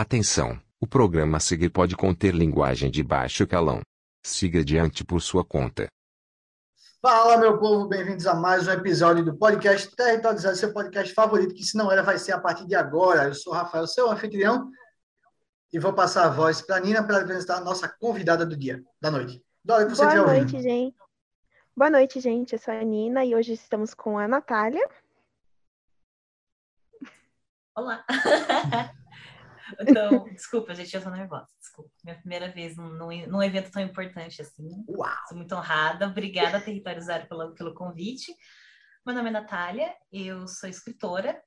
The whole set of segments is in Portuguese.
Atenção! O programa a seguir pode conter linguagem de baixo calão. Siga adiante por sua conta. Fala, meu povo, bem-vindos a mais um episódio do podcast Territorializado, seu podcast favorito, que se não era, vai ser a partir de agora. Eu sou o Rafael, seu anfitrião, e vou passar a voz para a Nina para apresentar a nossa convidada do dia, da noite. Dora, que você Boa noite, ouvindo. gente. Boa noite, gente. Eu sou a Nina e hoje estamos com a Natália. Olá. Então, desculpa, gente, eu tô nervosa. Desculpa. Minha primeira vez num, num evento tão importante assim. Uau. Sou muito honrada. Obrigada, Território Zero, pelo, pelo convite. Meu nome é Natália, eu sou escritora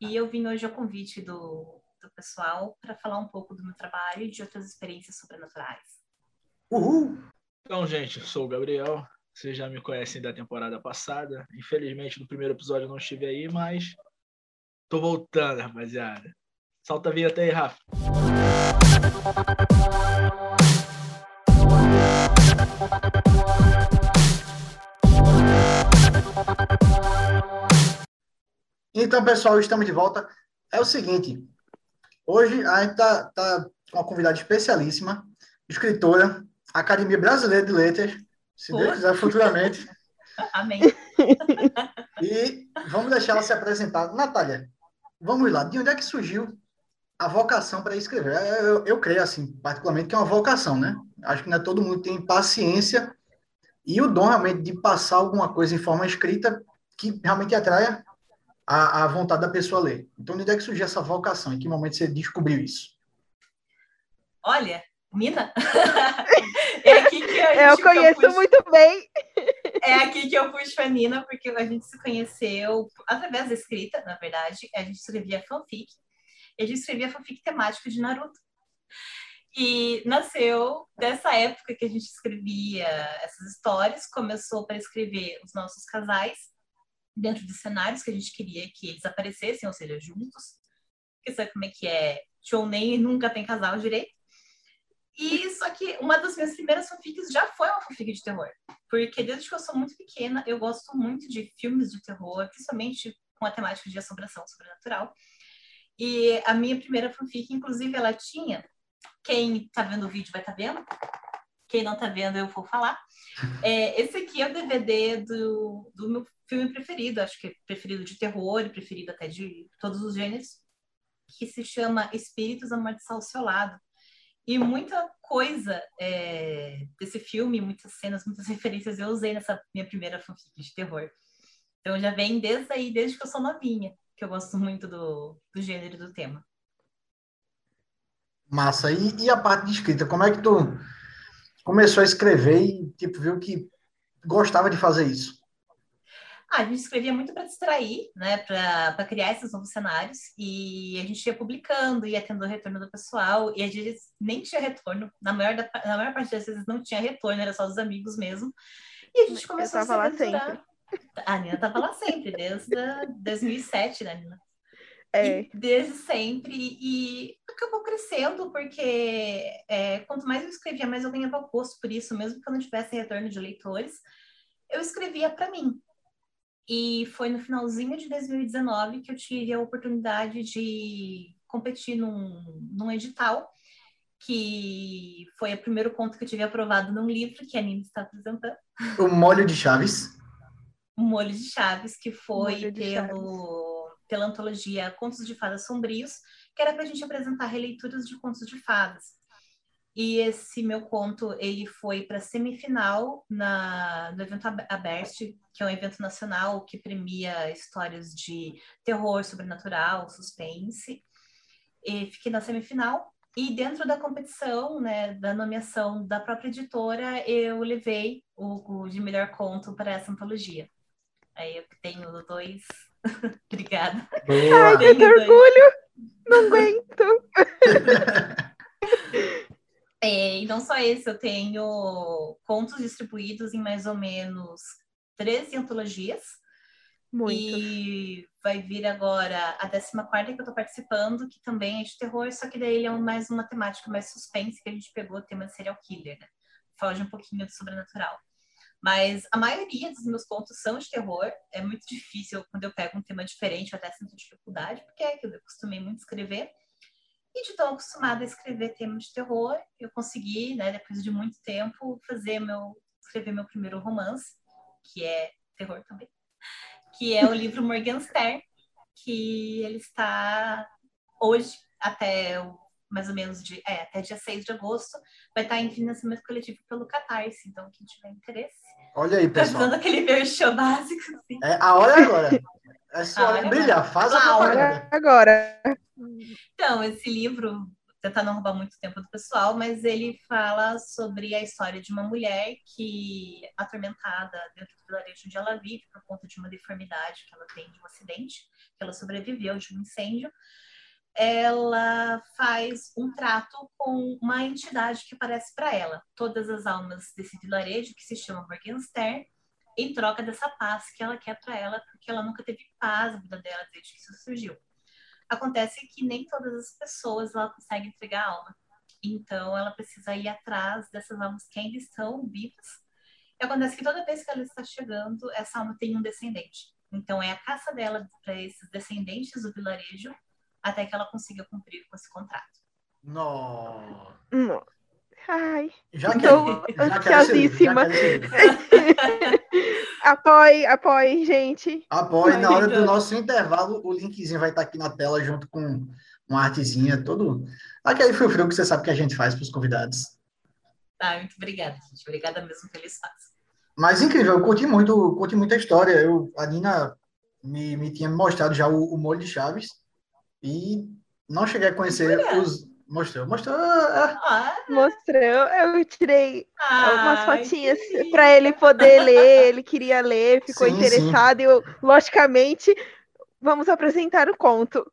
e eu vim hoje ao convite do, do pessoal para falar um pouco do meu trabalho e de outras experiências sobrenaturais. Uhul! Então, gente, eu sou o Gabriel. Vocês já me conhecem da temporada passada. Infelizmente, no primeiro episódio eu não estive aí, mas tô voltando, rapaziada. Solta a vinheta aí, Rafa. Então, pessoal, estamos de volta. É o seguinte, hoje a gente está tá com uma convidada especialíssima, escritora, Academia Brasileira de Letras, se Deus quiser, futuramente. Amém. E vamos deixar ela se apresentar. Natália, vamos lá, de onde é que surgiu a vocação para escrever. Eu, eu, creio, assim, particularmente, que é uma vocação, né? Acho que não é todo mundo tem paciência e o dom realmente de passar alguma coisa em forma escrita que realmente atraia a, a vontade da pessoa a ler. Então, onde é que surgiu essa vocação? Em que momento você descobriu isso? Olha, Nina, é aqui que eu, eu conheço eu puxo, muito bem. É aqui que eu puxo a Nina, porque a gente se conheceu através da escrita, na verdade. A gente escrevia fanfic ele escrevia fanfic temático de Naruto. E nasceu dessa época que a gente escrevia essas histórias, começou para escrever os nossos casais dentro de cenários que a gente queria que eles aparecessem, ou seja, juntos. Porque sabe como é que é? Shounen nunca tem casal direito. E só que uma das minhas primeiras fanfics já foi uma fanfic de terror. Porque desde que eu sou muito pequena, eu gosto muito de filmes de terror, principalmente com a temática de assombração sobrenatural. E a minha primeira fanfic, inclusive, ela tinha. Quem tá vendo o vídeo vai tá vendo. Quem não tá vendo, eu vou falar. É, esse aqui é o DVD do, do meu filme preferido, acho que é preferido de terror preferido até de todos os gêneros, que se chama Espíritos Amaldiçoar o Seu Lado. E muita coisa é, desse filme, muitas cenas, muitas referências eu usei nessa minha primeira fanfic de terror. Então já vem desde aí, desde que eu sou novinha que eu gosto muito do, do gênero e do tema. Massa. E, e, a parte de escrita, como é que tu começou a escrever e tipo viu que gostava de fazer isso? Ah, a gente escrevia muito para distrair, né, para criar esses novos cenários e a gente ia publicando, ia tendo o retorno do pessoal e às vezes nem tinha retorno, na maior, da, na maior parte das vezes não tinha retorno, era só dos amigos mesmo. E a gente começou a se aventurar. Sempre. A Nina estava lá sempre, desde 2007, né, Nina? É. E desde sempre. E acabou crescendo, porque é, quanto mais eu escrevia, mais eu ganhava gosto por isso, mesmo que eu não tivesse retorno de leitores, eu escrevia para mim. E foi no finalzinho de 2019 que eu tive a oportunidade de competir num, num edital, que foi o primeiro conto que eu tive aprovado num livro que a Nina está apresentando. O Molho de Chaves. Molho de Chaves, que foi pelo, pela antologia Contos de Fadas Sombrios, que era para a gente apresentar releituras de contos de fadas. E esse meu conto, ele foi para semifinal na, no evento Aberst, que é um evento nacional que premia histórias de terror sobrenatural, suspense. E fiquei na semifinal. E dentro da competição, né, da nomeação da própria editora, eu levei o, o de melhor conto para essa antologia. Aí eu tenho dois. Obrigada. Boa. Ai, que orgulho! Não aguento. é, e não só esse, eu tenho contos distribuídos em mais ou menos 13 antologias. Muito. E vai vir agora a 14 que eu estou participando, que também é de terror, só que daí ele é mais uma temática mais suspense, que a gente pegou o tema de serial killer, né? Foge um pouquinho do sobrenatural. Mas a maioria dos meus contos são de terror. É muito difícil quando eu pego um tema diferente, eu até sinto dificuldade, porque é aquilo, eu costumei muito escrever. E de tão acostumada a escrever temas de terror, eu consegui, né, depois de muito tempo, fazer meu escrever meu primeiro romance, que é terror também, que é o livro Morgenstern, que ele está hoje até mais ou menos de, é, até dia 6 de agosto, vai estar em financiamento coletivo pelo Catarse. Então, quem tiver interesse. Olha aí, pessoal. Tá dando aquele merchan básico. Assim. É a hora agora. É só hora brilhar. Faz a propaganda. Agora. Então, esse livro, tentar não roubar muito tempo do pessoal, mas ele fala sobre a história de uma mulher que, atormentada dentro do vilarejo onde ela vive, por conta de uma deformidade que ela tem de um acidente, que ela sobreviveu de um incêndio, ela faz um trato com uma entidade que aparece para ela. Todas as almas desse vilarejo, que se chama Morgenstern, em troca dessa paz que ela quer para ela, porque ela nunca teve paz na vida dela desde que isso surgiu. Acontece que nem todas as pessoas ela consegue entregar a alma. Então, ela precisa ir atrás dessas almas que ainda estão vivas. E acontece que toda vez que ela está chegando, essa alma tem um descendente. Então, é a caça dela para esses descendentes do vilarejo até que ela consiga cumprir com esse contrato. Não. Ai, já quero, já ansiosíssima. apoie, apoie, gente. Apoie. Na hora do nosso intervalo, o linkzinho vai estar aqui na tela junto com uma artezinha, todo. Aquele frio frio que você sabe que a gente faz para os convidados. Tá, muito obrigada, gente. Obrigada mesmo pelo espaço. Mas incrível, eu curti muito, curti muita história. Eu, a Nina me, me tinha mostrado já o, o molho de Chaves. E não cheguei a conhecer Olha. os. Mostrou, mostrou. Ah. Mostrou, eu tirei ah, umas fotinhas para ele poder ler, ele queria ler, ficou sim, interessado, sim. e eu, logicamente, vamos apresentar o conto.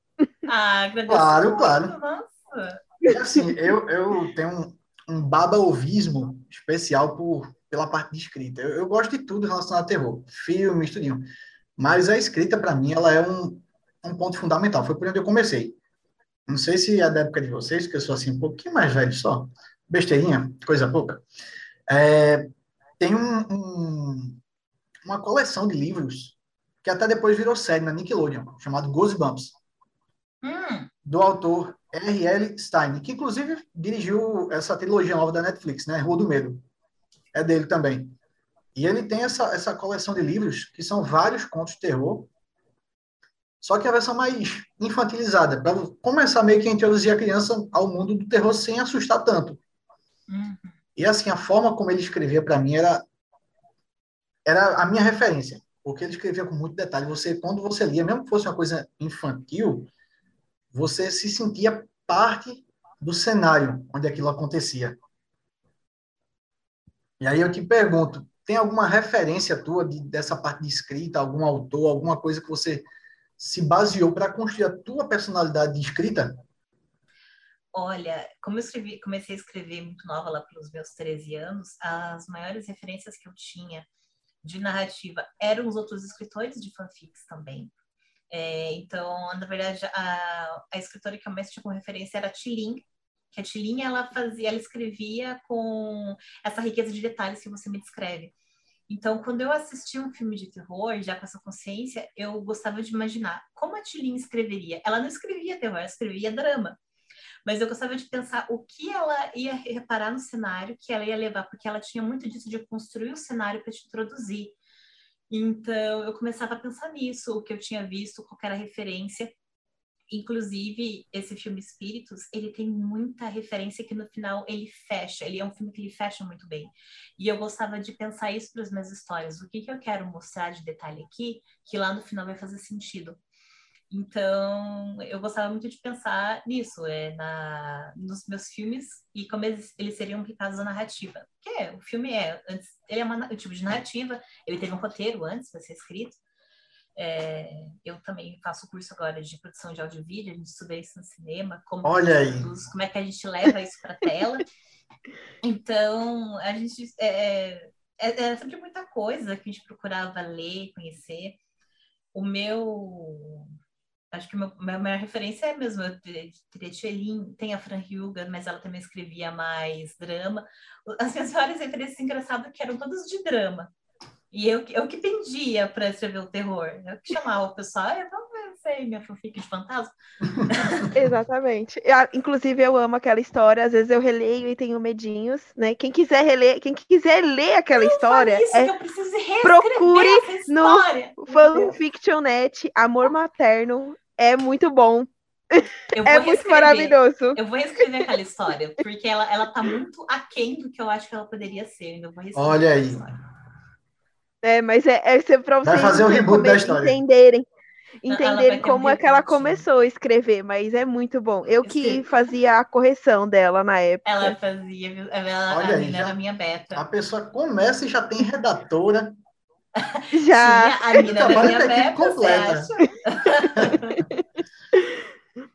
Ah, claro, muito, claro. Nossa. E assim, eu, eu tenho um, um baba-ovismo especial por, pela parte de escrita. Eu, eu, gosto de tudo relacionado a terror, filme, estudinho. Mas a escrita, para mim, ela é um, um ponto fundamental. Foi por onde eu comecei. Não sei se é da época de vocês, que eu sou assim um pouquinho mais velho só, besteirinha, coisa pouca. É, tem um, um, uma coleção de livros que até depois virou série na Nickelodeon, chamado Goosebumps, hum. do autor R.L. Stein, que inclusive dirigiu essa trilogia nova da Netflix, né? Rua do Medo. É dele também. E ele tem essa, essa coleção de livros que são vários contos de terror só que a versão mais infantilizada, para começar meio que a introduzir a criança ao mundo do terror sem assustar tanto. Uhum. E assim, a forma como ele escrevia para mim era era a minha referência, porque ele escrevia com muito detalhe. Você, quando você lia, mesmo que fosse uma coisa infantil, você se sentia parte do cenário onde aquilo acontecia. E aí eu te pergunto, tem alguma referência tua de, dessa parte de escrita, algum autor, alguma coisa que você se baseou para construir a tua personalidade de escrita? Olha, como eu escrevi, comecei a escrever muito nova lá pelos meus 13 anos, as maiores referências que eu tinha de narrativa eram os outros escritores de fanfics também. É, então, na verdade, a, a escritora que eu mais tinha como referência era a Tilin, que a Tilin ela fazia, ela escrevia com essa riqueza de detalhes que você me descreve. Então, quando eu assisti um filme de terror, já com essa consciência, eu gostava de imaginar como a Tilly escreveria. Ela não escrevia terror, ela escrevia drama. Mas eu gostava de pensar o que ela ia reparar no cenário, que ela ia levar, porque ela tinha muito disso de construir o cenário para te introduzir. Então, eu começava a pensar nisso, o que eu tinha visto, qual era a referência. Inclusive, esse filme Espíritos, ele tem muita referência que no final ele fecha. Ele é um filme que ele fecha muito bem. E eu gostava de pensar isso para as minhas histórias. O que, que eu quero mostrar de detalhe aqui, que lá no final vai fazer sentido. Então, eu gostava muito de pensar nisso, é, na, nos meus filmes e como eles, eles seriam aplicados à narrativa. Porque o filme é, antes, ele é um tipo de narrativa, ele teve um roteiro antes para ser escrito, é, eu também faço curso agora de produção de áudio vídeo, a gente estuda isso no cinema, como. Produz, como é que a gente leva isso para tela. Então, a gente é, é, é, sempre muita coisa que a gente procurava ler, conhecer. O meu. Acho que a minha maior referência é mesmo Tretchelin, tem a Fran Huga, mas ela também escrevia mais drama. As minhas várias referências engraçadas que eram todas de drama. E eu, eu que pendia para escrever o terror. Eu que chamava o pessoal, ah, vamos ver minha fanfic de fantasma. Exatamente. Eu, inclusive, eu amo aquela história. Às vezes eu releio e tenho medinhos, né? Quem quiser reler, quem quiser ler aquela Não história, isso, é, que eu preciso procure essa no. Fanfiction.net, Amor Materno. É muito bom. Eu É muito maravilhoso. Eu vou reescrever aquela história, porque ela, ela tá muito aquém do que eu acho que ela poderia ser. Eu vou Olha aí. história. É, mas é, é ser pra Vai vocês fazer o reboot da história. entenderem. Vai Entenderem um como é que ela começou a escrever, mas é muito bom. Eu que Escreve. fazia a correção dela na época. Ela fazia, viu? ela, Olha a aí, menina já- era minha beta. A pessoa começa e já tem redatora. Já. Tinha, a menina era minha beta, você completa. acha?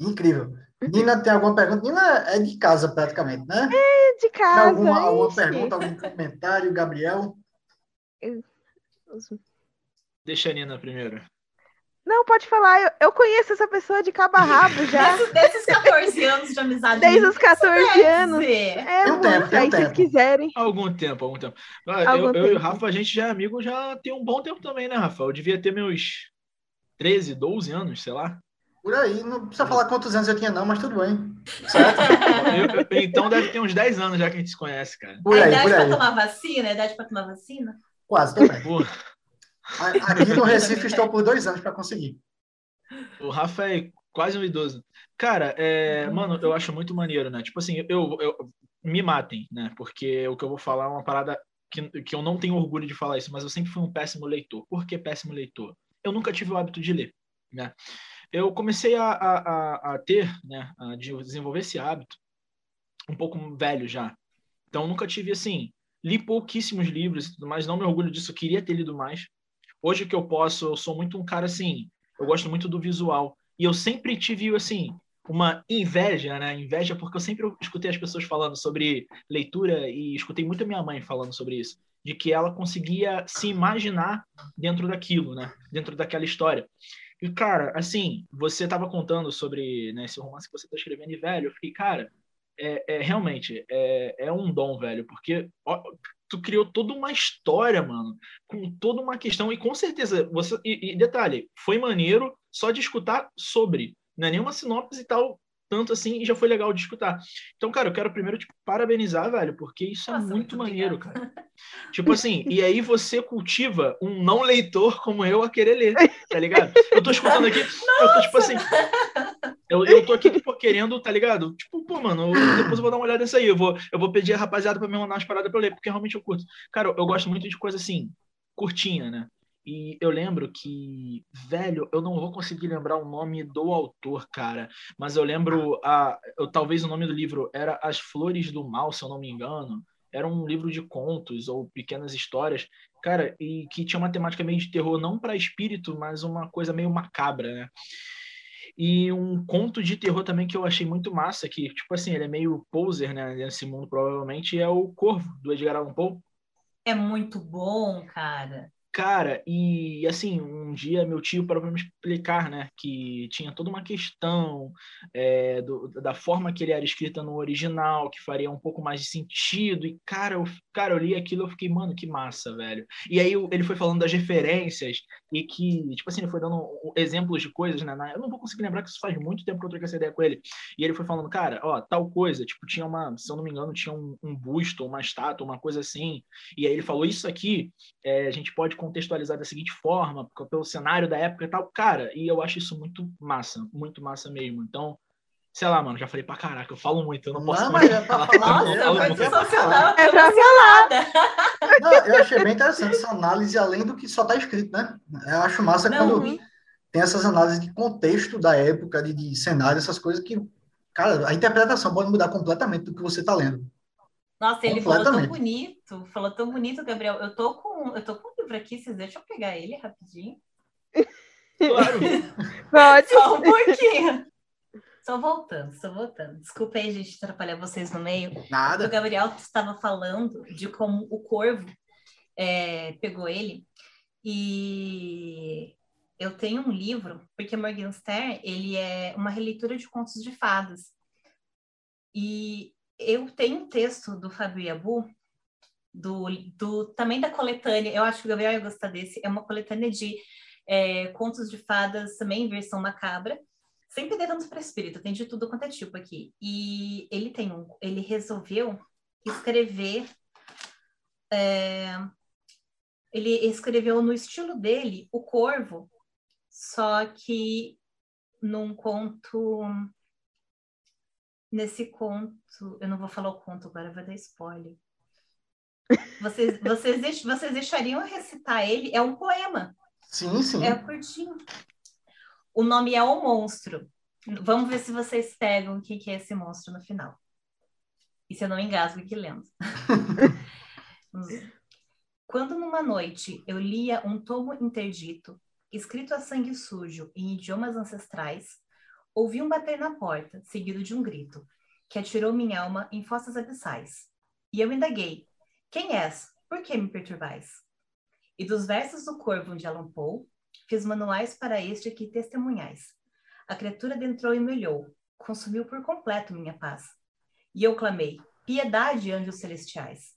Incrível. Nina, tem alguma pergunta? Nina é de casa, praticamente, né? É de Tem casa. alguma, alguma ixi. pergunta, algum comentário, Gabriel? Deixa a Nina primeiro. Não, pode falar. Eu, eu conheço essa pessoa de cabo a rabo já. Desses, desses 14 anos de amizade. Desde os 14 quer anos. É Tem um tempo, tem um Aí, se vocês tempo. quiserem. Algum tempo, algum tempo. Ah, Algum eu, eu e o tempo. Rafa, a gente já é amigo já tem um bom tempo também, né, Rafa? Eu devia ter meus 13, 12 anos, sei lá. Por aí, não precisa falar quantos anos eu tinha, não, mas tudo bem. Certo? Eu- então deve ter uns 10 anos já que a gente se conhece, cara. Por a aí, idade por pra aí. tomar vacina? A idade pra tomar vacina? Quase também. Aqui no Recife estou por dois anos para conseguir. o Rafa é quase um idoso. Cara, é, mano, eu acho muito maneiro, né? Tipo assim, eu, eu me matem, né? Porque o que eu vou falar é uma parada que, que eu não tenho orgulho de falar isso, mas eu sempre fui um péssimo leitor. Por que péssimo leitor? Eu nunca tive o hábito de ler, né? Eu comecei a, a, a, a ter, né, a de- desenvolver esse hábito um pouco velho já. Então, eu nunca tive assim, li pouquíssimos livros, e tudo mais, não me orgulho disso, queria ter lido mais. Hoje o que eu posso, eu sou muito um cara assim, eu gosto muito do visual. E eu sempre tive, assim, uma inveja, né? Inveja porque eu sempre escutei as pessoas falando sobre leitura e escutei muito a minha mãe falando sobre isso, de que ela conseguia se imaginar dentro daquilo, né? Dentro daquela história. E, cara, assim, você estava contando sobre né, esse romance que você está escrevendo e, velho, eu fiquei, cara, é, é realmente, é, é um dom, velho, porque ó, tu criou toda uma história, mano, com toda uma questão, e com certeza, você, e, e detalhe, foi maneiro só de escutar sobre, não é nenhuma sinopse e tal, tanto assim, e já foi legal de escutar. Então, cara, eu quero primeiro te parabenizar, velho, porque isso Nossa, é muito, muito maneiro, cara. Tipo assim, e aí você cultiva um não leitor como eu a querer ler, tá ligado? Eu tô escutando aqui, eu tô tipo assim, eu, eu tô aqui, tipo, querendo, tá ligado? Tipo, pô, mano, eu- depois eu vou dar uma olhada nisso aí. Eu vou, eu vou pedir a rapaziada pra me mandar umas paradas pra eu ler, porque realmente eu curto. Cara, eu gosto muito de coisa assim, curtinha, né? E eu lembro que, velho, eu não vou conseguir lembrar o nome do autor, cara. Mas eu lembro, a, eu, talvez o nome do livro era As Flores do Mal, se eu não me engano. Era um livro de contos ou pequenas histórias, cara, e que tinha uma temática meio de terror, não para espírito, mas uma coisa meio macabra, né? E um conto de terror também que eu achei muito massa, que, tipo assim, ele é meio poser, né, nesse mundo, provavelmente, é o Corvo, do Edgar Allan Poe. É muito bom, cara. Cara, e assim, um dia meu tio parou para me explicar, né, que tinha toda uma questão é, do- da forma que ele era escrita no original, que faria um pouco mais de sentido. E, cara, eu, cara, eu li aquilo eu fiquei, mano, que massa, velho. E aí ele foi falando das referências e que, tipo assim, ele foi dando exemplos de coisas, né? Eu não vou conseguir lembrar que isso faz muito tempo que eu troquei essa ideia com ele. E ele foi falando, cara, ó, tal coisa, tipo, tinha uma, se eu não me engano, tinha um, um busto, uma estátua, uma coisa assim. E aí ele falou, isso aqui é, a gente pode contextualizar da seguinte forma, pelo cenário da época e tal. Cara, e eu acho isso muito massa, muito massa mesmo. Então, sei lá, mano, já falei pra caraca, eu falo muito, eu não posso Não, mais mas é pra falar. falar eu mesmo, falo Nossa, foi é sensacional. É eu tô pra emocionada. Não, eu achei bem interessante essa análise, além do que só está escrito, né? Eu acho massa Não, quando ruim. tem essas análises de contexto da época, de, de cenário, essas coisas que, cara, a interpretação pode mudar completamente do que você está lendo. Nossa, ele falou tão bonito, falou tão bonito, Gabriel. Eu tô com, eu tô com um livro aqui, vocês deixam eu pegar ele rapidinho? Claro. Pode. Só um pouquinho. Só voltando, só voltando. Desculpa aí, gente, atrapalhar vocês no meio. O Nada. Gabriel estava falando de como o corvo é, pegou ele. E eu tenho um livro, porque Morgenstern, ele é uma releitura de contos de fadas. E eu tenho um texto do Fábio Yabu, do, do, também da coletânea, eu acho que o Gabriel ia gostar desse, é uma coletânea de É, contos de fadas também, versão macabra. Sempre tentando para espírito, tem de tudo quanto é tipo aqui. E ele tem um, ele resolveu escrever. É, ele escreveu no estilo dele o Corvo, só que num conto. Nesse conto, eu não vou falar o conto agora, vai dar spoiler. Vocês, vocês, vocês deixariam recitar ele? É um poema. Sim, sim. É curtinho. O nome é O Monstro. Vamos ver se vocês pegam o que é esse monstro no final. E se eu não engasgo aqui lendo. Quando numa noite eu lia um tomo interdito, escrito a sangue sujo em idiomas ancestrais, ouvi um bater na porta, seguido de um grito, que atirou minha alma em fossas abissais. E eu indaguei: Quem és? Por que me perturbais? E dos versos do corvo de Alan Poe, fiz manuais para este aqui testemunhais. A criatura adentrou e me olhou, consumiu por completo minha paz. E eu clamei: Piedade, anjos celestiais!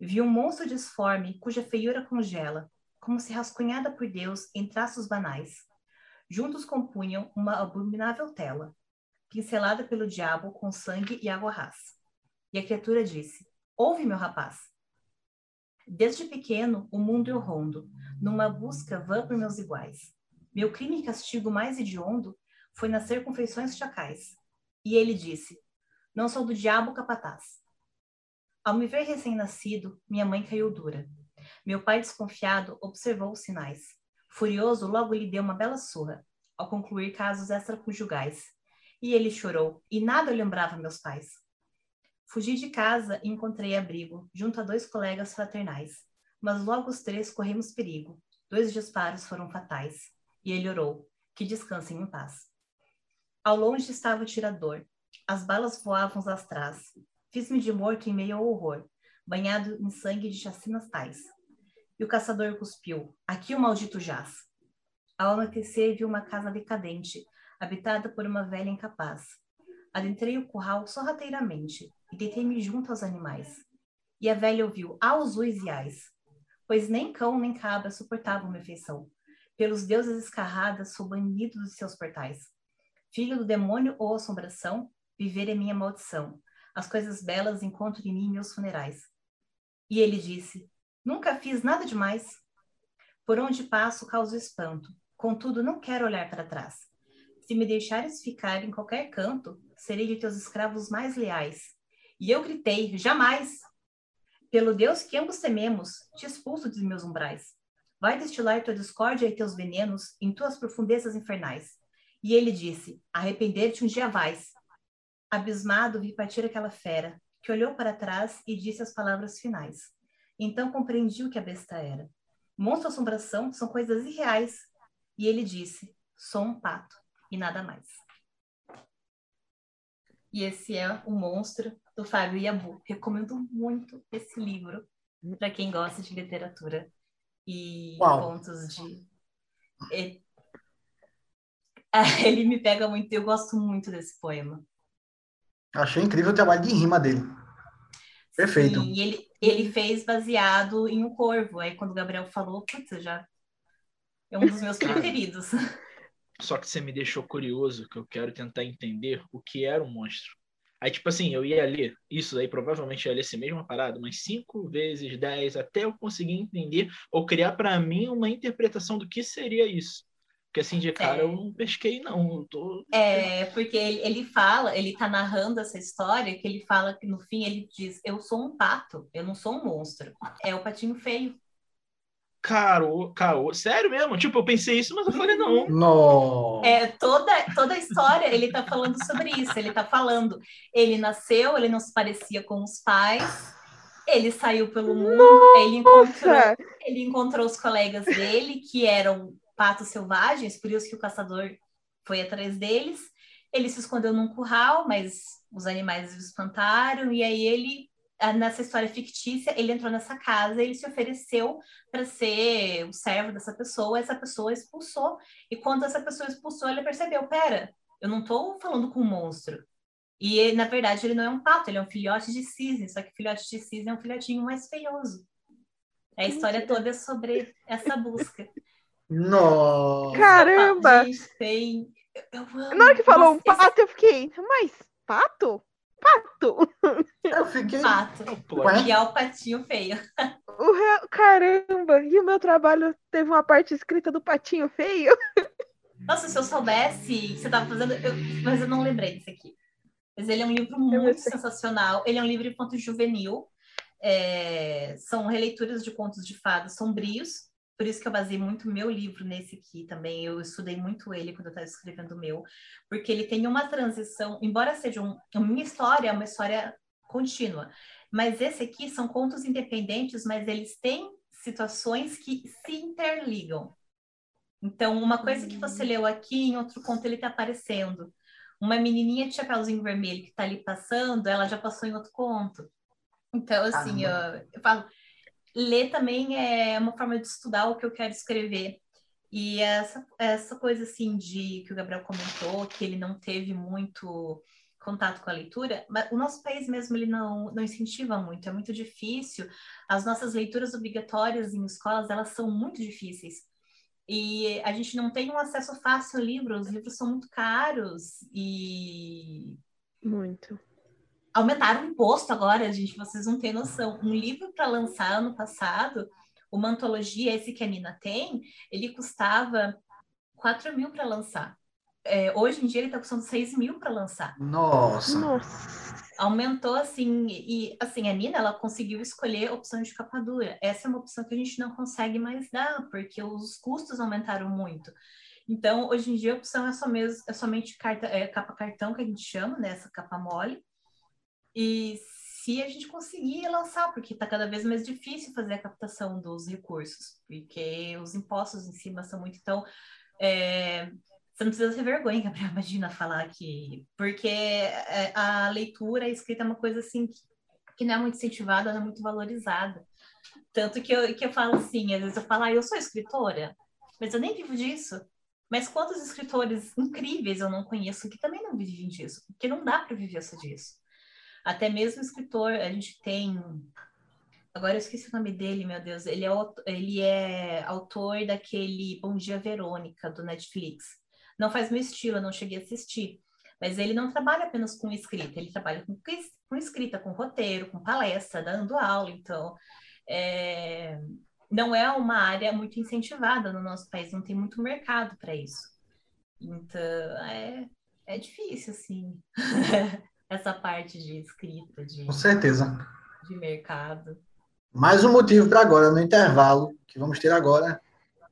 Vi um monstro disforme, cuja feiura congela, como se rascunhada por Deus em traços banais. Juntos compunham uma abominável tela, pincelada pelo diabo com sangue e água rasa. E a criatura disse: Ouve, meu rapaz. Desde pequeno, o mundo eu rondo, numa busca vã por meus iguais. Meu crime e castigo mais hediondo foi nascer com feições chacais. E ele disse: Não sou do diabo capataz. Ao me ver recém-nascido, minha mãe caiu dura. Meu pai, desconfiado, observou os sinais. Furioso, logo lhe deu uma bela surra, ao concluir casos extraconjugais. E ele chorou, e nada lembrava meus pais. Fugi de casa e encontrei abrigo, junto a dois colegas fraternais. Mas logo os três corremos perigo. Dois disparos foram fatais. E ele orou, que descansem em paz. Ao longe estava o tirador. As balas voavam atrás. Fiz-me de morto em meio ao horror, banhado em sangue de chacinas tais. E o caçador cuspiu. Aqui o maldito jaz. Ao anoitecer vi uma casa decadente, habitada por uma velha incapaz. Adentrei o curral sorrateiramente e deitei-me junto aos animais. E a velha ouviu aos uis e ais, pois nem cão nem cabra suportavam minha feição. Pelos deuses escarradas sou banido dos seus portais. Filho do demônio ou assombração, viver é minha maldição. As coisas belas encontro em mim meus funerais. E ele disse: Nunca fiz nada demais. Por onde passo causo espanto, contudo não quero olhar para trás. Se me deixares ficar em qualquer canto, serei de teus escravos mais leais. E eu gritei: Jamais! Pelo Deus que ambos tememos, te expulso dos meus umbrais. Vai destilar tua discórdia e teus venenos em tuas profundezas infernais. E ele disse: Arrepender-te um dia vais. Abismado, vi partir aquela fera, que olhou para trás e disse as palavras finais. Então compreendi o que a besta era. Monstro assombração são coisas irreais. E ele disse: Sou um pato e nada mais. E esse é o monstro do Fábio Yabu. Recomendo muito esse livro para quem gosta de literatura e Uau. contos de. Ele me pega muito, eu gosto muito desse poema. Achei incrível o trabalho de rima dele. Perfeito. Sim, e ele, ele fez baseado em um corvo. Aí quando o Gabriel falou, putz, já é um dos meus preferidos. Só que você me deixou curioso, que eu quero tentar entender o que era um monstro. Aí, tipo assim, eu ia ler isso aí, provavelmente ia ler essa mesma parada, mas cinco vezes, dez, até eu conseguir entender ou criar para mim uma interpretação do que seria isso. Porque assim, de cara, é. eu não pesquei, não. Tô... É, porque ele, ele fala, ele tá narrando essa história, que ele fala que no fim ele diz: Eu sou um pato, eu não sou um monstro. É o patinho feio. Caro, caro, sério mesmo? Tipo, eu pensei isso, mas eu falei não. Não. É, toda, toda a história ele tá falando sobre isso. Ele tá falando, ele nasceu, ele não se parecia com os pais, ele saiu pelo mundo, ele encontrou, ele encontrou os colegas dele, que eram patos selvagens, por isso que o caçador foi atrás deles. Ele se escondeu num curral, mas os animais o espantaram, e aí ele, nessa história fictícia, ele entrou nessa casa, ele se ofereceu para ser o servo dessa pessoa, essa pessoa expulsou, e quando essa pessoa expulsou, ele percebeu, pera, eu não estou falando com um monstro, e na verdade ele não é um pato, ele é um filhote de cisne, só que filhote de cisne é um filhotinho mais feioso. A história toda é sobre essa busca. Nossa! Caramba! Gente, tem... Eu amo. Na hora que falou um pato, eu fiquei, mas pato? Pato? Fiquei. pato. Ué? E é o patinho feio. O real- Caramba! E o meu trabalho teve uma parte escrita do patinho feio? Nossa, se eu soubesse que você tava fazendo. eu- Mas eu não lembrei desse aqui. Mas ele é um livro muito sensacional. Ele é um livro infanto juvenil. É, São releituras de contos de fadas sombrios. Por isso que eu baseei muito meu livro nesse aqui também. Eu estudei muito ele quando eu estava escrevendo o meu. Porque ele tem uma transição, embora seja um, a minha história, é uma história contínua. Mas esse aqui são contos independentes, mas eles têm situações que se interligam. Então, uma coisa que você leu aqui, em outro conto ele está aparecendo. Uma menininha de chapéuzinho vermelho que está ali passando, ela já passou em outro conto. Então, assim, eu, eu falo, ler também é uma forma de estudar o que eu quero escrever. E essa, essa coisa, assim, de que o Gabriel comentou, que ele não teve muito contato com a leitura, mas o nosso país mesmo ele não, não incentiva muito, é muito difícil. As nossas leituras obrigatórias em escolas, elas são muito difíceis. E a gente não tem um acesso fácil ao livro, os livros são muito caros e Muito. aumentaram o imposto agora, gente, vocês não têm noção. Um livro para lançar ano passado, uma antologia, esse que a Nina tem, ele custava 4 mil para lançar. É, hoje em dia ele está custando 6 mil para lançar. Nossa! Nossa. Aumentou assim, e assim, a Nina ela conseguiu escolher opção de capa dura. Essa é uma opção que a gente não consegue mais dar, porque os custos aumentaram muito. Então, hoje em dia, a opção é, só mesmo, é somente carta, é, capa cartão, que a gente chama, né? Essa capa mole. E se a gente conseguir lançar, porque está cada vez mais difícil fazer a captação dos recursos, porque os impostos em cima são muito. Então, é, você não precisa ter vergonha, Gabriel, imagina falar que. Porque é, a leitura, a escrita é uma coisa assim que, que não é muito incentivada, não é muito valorizada. Tanto que eu, que eu falo assim, às vezes eu falo, ah, eu sou escritora, mas eu nem vivo disso. Mas quantos escritores incríveis eu não conheço que também não vivem disso? Porque não dá para viver só disso. Até mesmo escritor, a gente tem. Agora eu esqueci o nome dele, meu Deus. Ele é, ele é autor daquele Bom Dia Verônica, do Netflix. Não faz meu estilo, eu não cheguei a assistir. Mas ele não trabalha apenas com escrita, ele trabalha com, com escrita, com roteiro, com palestra, dando aula. Então, é, não é uma área muito incentivada no nosso país, não tem muito mercado para isso. Então, é, é difícil, assim, essa parte de escrita, de, Com certeza. de mercado. Mais um motivo para agora, no intervalo, que vamos ter agora,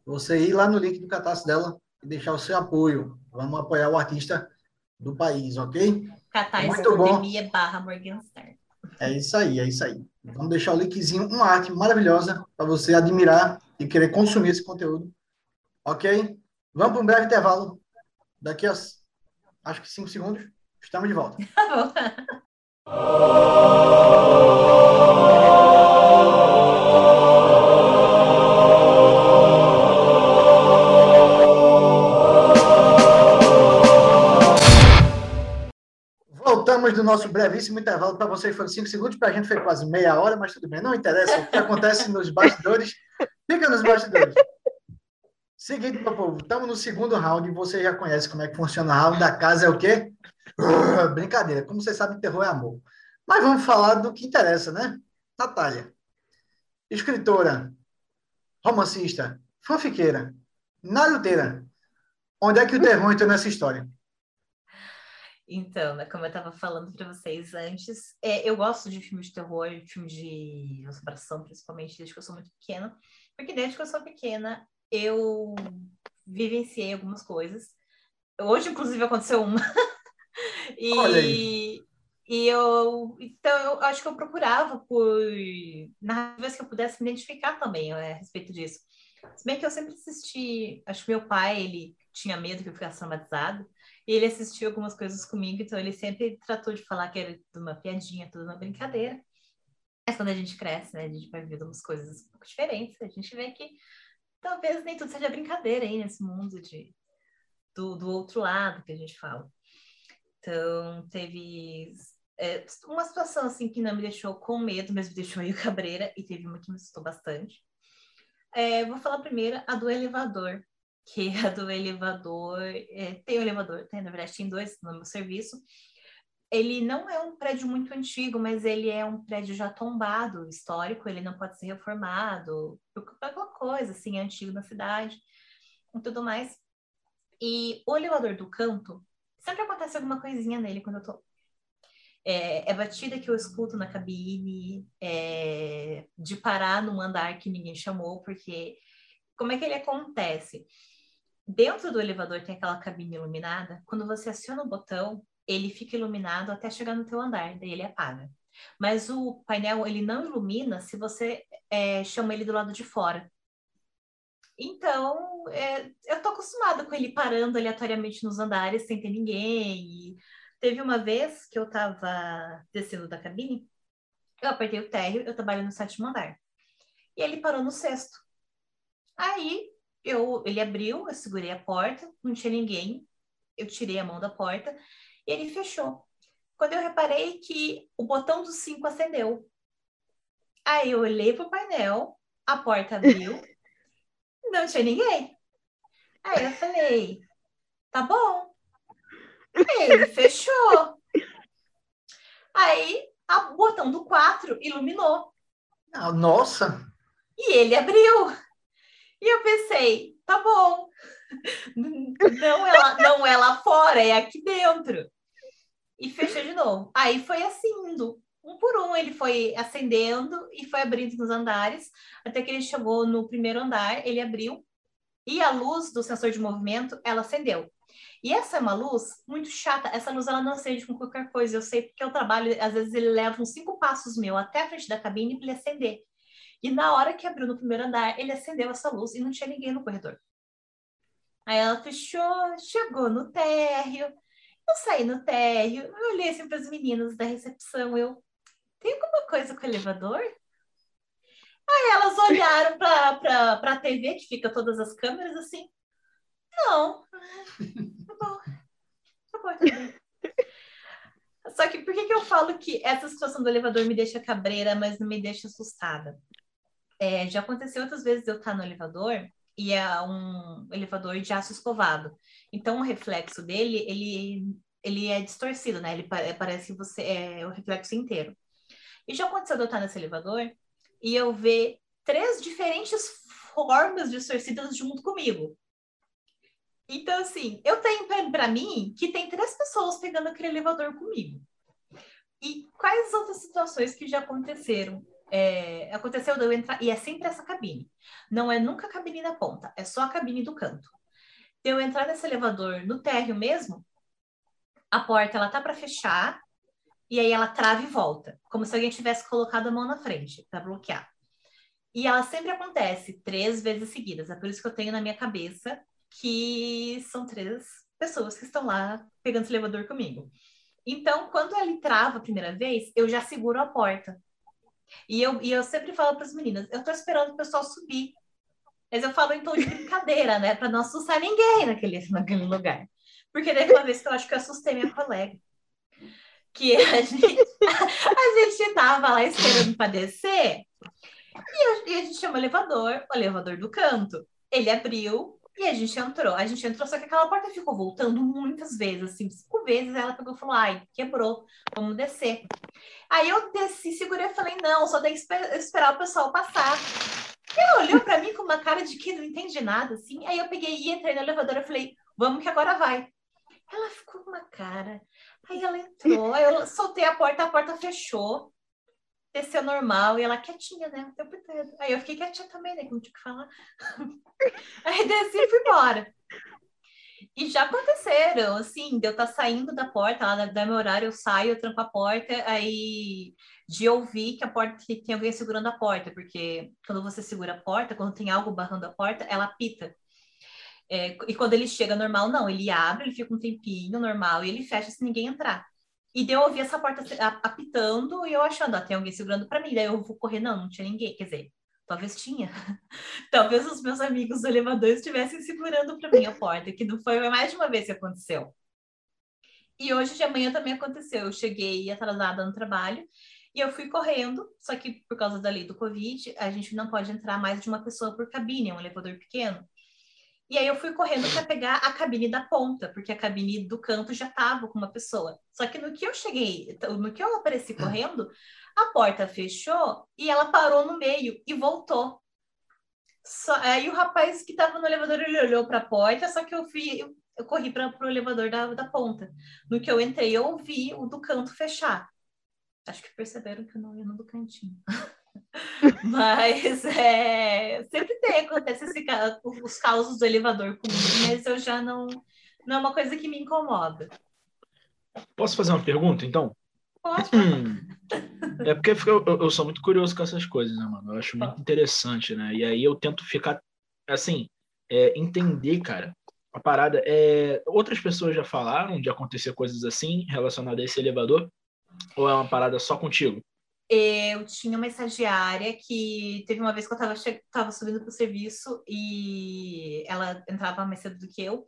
você ir lá no link do Catarse dela e deixar o seu apoio. Vamos apoiar o artista do país, ok? Catarse Muito bom. Barra. É isso aí, é isso aí. Vamos deixar o linkzinho, uma arte maravilhosa para você admirar e querer consumir esse conteúdo. Ok? Vamos para um breve intervalo. Daqui a, acho que cinco segundos, estamos de volta. Tá bom. Voltamos do nosso brevíssimo intervalo. Para vocês foram cinco segundos, para a gente foi quase meia hora, mas tudo bem. Não interessa o que acontece nos bastidores. Fica nos bastidores. Seguinte, meu povo, estamos no segundo round. Você já conhece como é que funciona o round da casa, é o quê? Uh, Brincadeira. Como você sabe, terror é amor. Mas vamos falar do que interessa, né? Natália. Escritora, romancista, fanfiqueira, naruteira. Onde é que o terror entrou nessa história? Então, né, como eu estava falando para vocês antes, é, eu gosto de filme de terror, filme de assombração, principalmente desde que eu sou muito pequena, porque desde que eu sou pequena eu vivenciei algumas coisas. Hoje, inclusive, aconteceu uma. E, e eu, então, eu acho que eu procurava por narrativas que eu pudesse me identificar também é, a respeito disso. Se bem que eu sempre assisti, acho que meu pai, ele tinha medo que eu ficasse traumatizado, e ele assistiu algumas coisas comigo, então ele sempre tratou de falar que era tudo uma piadinha, tudo uma brincadeira. Mas quando a gente cresce, né, a gente vai vendo umas coisas um pouco diferentes, a gente vê que talvez nem tudo seja brincadeira aí nesse mundo de, do, do outro lado que a gente fala. Então, teve é, uma situação assim que não me deixou com medo, mas me deixou meio cabreira, e teve uma que me assustou bastante. É, vou falar primeiro a do elevador, que é a do elevador. É, tem o elevador, tem, na verdade, tem dois no meu serviço. Ele não é um prédio muito antigo, mas ele é um prédio já tombado, histórico, ele não pode ser reformado, alguma coisa assim, é antigo na cidade e tudo mais. E o elevador do canto, sempre acontece alguma coisinha nele quando eu tô. É, é batida que eu escuto na cabine, é, de parar num andar que ninguém chamou, porque como é que ele acontece? Dentro do elevador tem aquela cabine iluminada, quando você aciona o botão, ele fica iluminado até chegar no teu andar, daí ele apaga. Mas o painel ele não ilumina se você é, chama ele do lado de fora. Então, é, eu tô acostumada com ele parando aleatoriamente nos andares sem ter ninguém. E teve uma vez que eu tava descendo da cabine, eu apertei o térreo, eu trabalho no sétimo andar. E ele parou no sexto. Aí, eu, ele abriu, eu segurei a porta, não tinha ninguém. Eu tirei a mão da porta e ele fechou. Quando eu reparei que o botão do 5 acendeu. Aí eu olhei pro painel, a porta abriu, não tinha ninguém. Aí eu falei, tá bom. Ele fechou. Aí o botão do 4 iluminou. Ah, nossa! E ele abriu. E eu pensei, tá bom. Não é, lá, não é lá fora, é aqui dentro. E fechou de novo. Aí foi assim, indo um por um, ele foi acendendo e foi abrindo nos andares, até que ele chegou no primeiro andar, ele abriu, e a luz do sensor de movimento, ela acendeu. E essa é uma luz muito chata, essa luz ela não acende com qualquer coisa, eu sei porque eu trabalho, às vezes ele leva uns cinco passos meu até a frente da cabine para ele acender. E na hora que abriu no primeiro andar, ele acendeu essa luz e não tinha ninguém no corredor. Aí ela fechou, chegou no térreo, eu saí no térreo, eu olhei assim para as meninas da recepção, eu, tem alguma coisa com o elevador? Aí elas olharam para a TV, que fica todas as câmeras, assim. Não. Tá bom. Tá bom, tá Só que por que, que eu falo que essa situação do elevador me deixa cabreira, mas não me deixa assustada? É, já aconteceu outras vezes eu estar no elevador e é um elevador de aço escovado. Então o reflexo dele, ele, ele é distorcido, né? Ele parece que você é o reflexo inteiro. E já aconteceu eu estar nesse elevador e eu ver três diferentes formas distorcidas junto comigo. Então, assim, eu tenho para mim que tem três pessoas pegando aquele elevador comigo. E quais outras situações que já aconteceram? É, aconteceu de eu entrar, e é sempre essa cabine. Não é nunca a cabine da ponta, é só a cabine do canto. De eu entrar nesse elevador no térreo mesmo, a porta ela tá para fechar e aí ela trava e volta, como se alguém tivesse colocado a mão na frente para bloquear. E ela sempre acontece três vezes seguidas. É por isso que eu tenho na minha cabeça que são três pessoas que estão lá pegando esse elevador comigo. Então, quando ele trava a primeira vez, eu já seguro a porta. E eu, e eu sempre falo para as meninas: eu estou esperando o pessoal subir. Mas eu falo em tom de brincadeira, né? Para não assustar ninguém naquele, naquele lugar. Porque teve uma vez que eu acho que eu assustei minha colega que a gente, a gente tava lá esperando para descer e e a, gente chamou o elevador, o elevador do canto. Ele abriu e a gente entrou. A gente entrou, só que aquela porta ficou voltando muitas vezes, assim, cinco vezes. Ela pegou e falou: ai, quebrou, vamos descer. Aí eu desci, segurei e falei: não, só que esperar o pessoal passar. Ela olhou para mim com uma cara de que não entende nada, assim. Aí eu peguei e entrei no elevador e falei: vamos que agora vai. Ela ficou com uma cara. Aí ela entrou, eu soltei a porta, a porta fechou, desceu normal, e ela quietinha, né? Aí eu fiquei quietinha também, né? Que não tinha que falar. Aí desci e fui embora. E já aconteceram, assim, de eu estar tá saindo da porta, lá da meu horário, eu saio, eu tranco a porta, aí de ouvir que a porta que tem alguém segurando a porta, porque quando você segura a porta, quando tem algo barrando a porta, ela apita. É, e quando ele chega normal, não, ele abre, ele fica um tempinho normal e ele fecha se ninguém entrar. E deu ouvir essa porta apitando e eu achando, ó, tem alguém segurando para mim. Daí eu vou correr, não, não tinha ninguém. Quer dizer, talvez tinha. talvez os meus amigos do elevador estivessem segurando para mim a porta, que não foi mais de uma vez que aconteceu. E hoje de manhã também aconteceu. Eu cheguei atrasada no trabalho E eu fui correndo, só que por causa da lei do Covid, a gente não pode entrar mais de uma pessoa por cabine, é um elevador pequeno. E aí eu fui correndo para pegar a cabine da ponta, porque a cabine do canto já estava com uma pessoa. Só que no que eu cheguei, no que eu apareci correndo, a porta fechou e ela parou no meio e voltou. Só, aí o rapaz que estava no elevador ele olhou para a porta, só que eu fui, eu, eu corri para o elevador da, da ponta. No que eu entrei, eu ouvi o do canto fechar. Acho que perceberam que eu não ia no do cantinho. mas é, sempre tem, acontece esse, os causos do elevador comigo, mas eu já não. Não é uma coisa que me incomoda. Posso fazer uma pergunta, então? Pode. É porque eu, eu, sou muito curioso com essas coisas, né, mano? Eu acho muito interessante, né? E aí eu tento ficar, assim, é, entender, cara, a parada. É... Outras pessoas já falaram de acontecer coisas assim relacionadas a esse elevador? Ou é uma parada só contigo? Eu tinha uma estagiária que teve uma vez que eu estava che... tava subindo para o serviço e ela entrava mais cedo do que eu.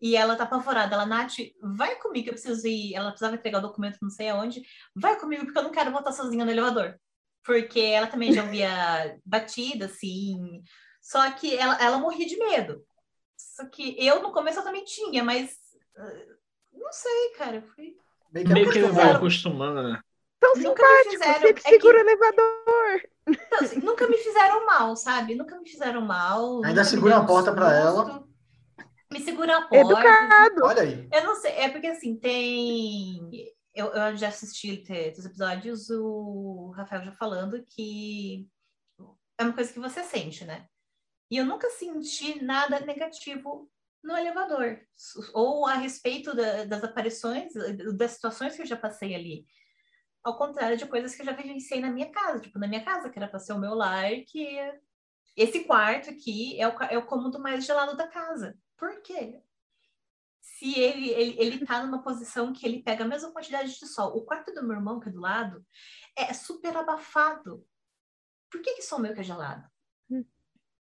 E ela tá apavorada. Ela, Nath, vai comigo, eu preciso ir. Ela precisava entregar o documento não sei aonde. Vai comigo, porque eu não quero voltar sozinha no elevador. Porque ela também já ouvia batida, assim. Só que ela, ela morria de medo. Só que eu, no começo, eu também tinha, mas. Uh, não sei, cara. Fui... Meio que vai acostumando, né? Tão simpático, fizeram... sempre é segura que... o elevador. Então, assim, nunca me fizeram mal, sabe? Nunca me fizeram mal. Ainda segura a porta para ela me segura a porta. Educado. Olha aí. Eu não sei, é porque assim, tem. Eu, eu já assisti os episódios, o Rafael já falando que é uma coisa que você sente, né? E eu nunca senti nada negativo no elevador, ou a respeito da, das aparições, das situações que eu já passei ali. Ao contrário de coisas que eu já vivenciei na minha casa, tipo, na minha casa, que era para ser o meu lar, que esse quarto aqui é o, é o cômodo mais gelado da casa. Por quê? Se ele, ele, ele tá numa posição que ele pega a mesma quantidade de sol. O quarto do meu irmão, que é do lado, é super abafado. Por que, que só o meu que é gelado? Hum.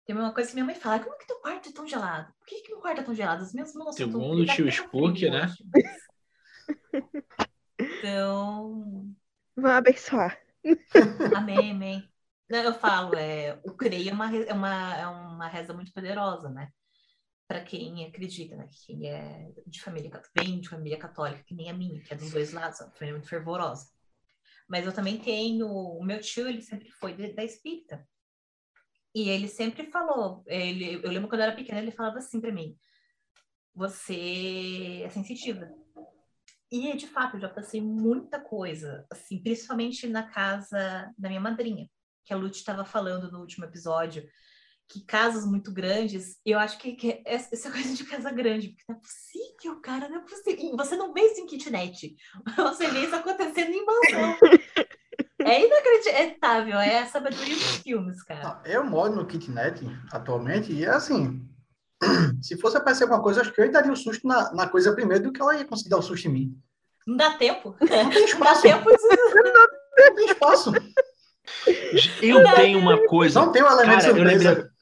Tem uma coisa que minha mãe fala, como que teu quarto é tão gelado? Por que, que meu quarto é tão gelado? As minhas mãos são tão... Segundo o tio Spook, né? Então... Vamos abençoar. Amém, amém. Eu falo, é, o CREI é uma, é, uma, é uma reza muito poderosa, né? para quem acredita, né? Quem é de família vem de família católica, que nem a minha, que é dos dois lados, uma família muito fervorosa. Mas eu também tenho, o meu tio, ele sempre foi de, da espírita. E ele sempre falou, ele, eu lembro quando eu era pequena, ele falava assim para mim: você é sensitiva. E de fato, eu já passei muita coisa, assim, principalmente na casa da minha madrinha, que a Lute estava falando no último episódio, que casas muito grandes, eu acho que, que essa coisa de casa grande, porque não é possível, cara, não é possível. Você não vê isso em kitnet, você vê isso acontecendo em mansão. É inacreditável, é a sabedoria dos filmes, cara. Eu moro no kitnet atualmente e é assim, se fosse aparecer alguma coisa, acho que eu daria um susto na, na coisa primeiro do que ela ia conseguir dar o um susto em mim. Não dá tempo. Não tem espaço. Não dá tempo. Não tem espaço. Eu tenho uma coisa. Não tem um elemento cara, surpresa.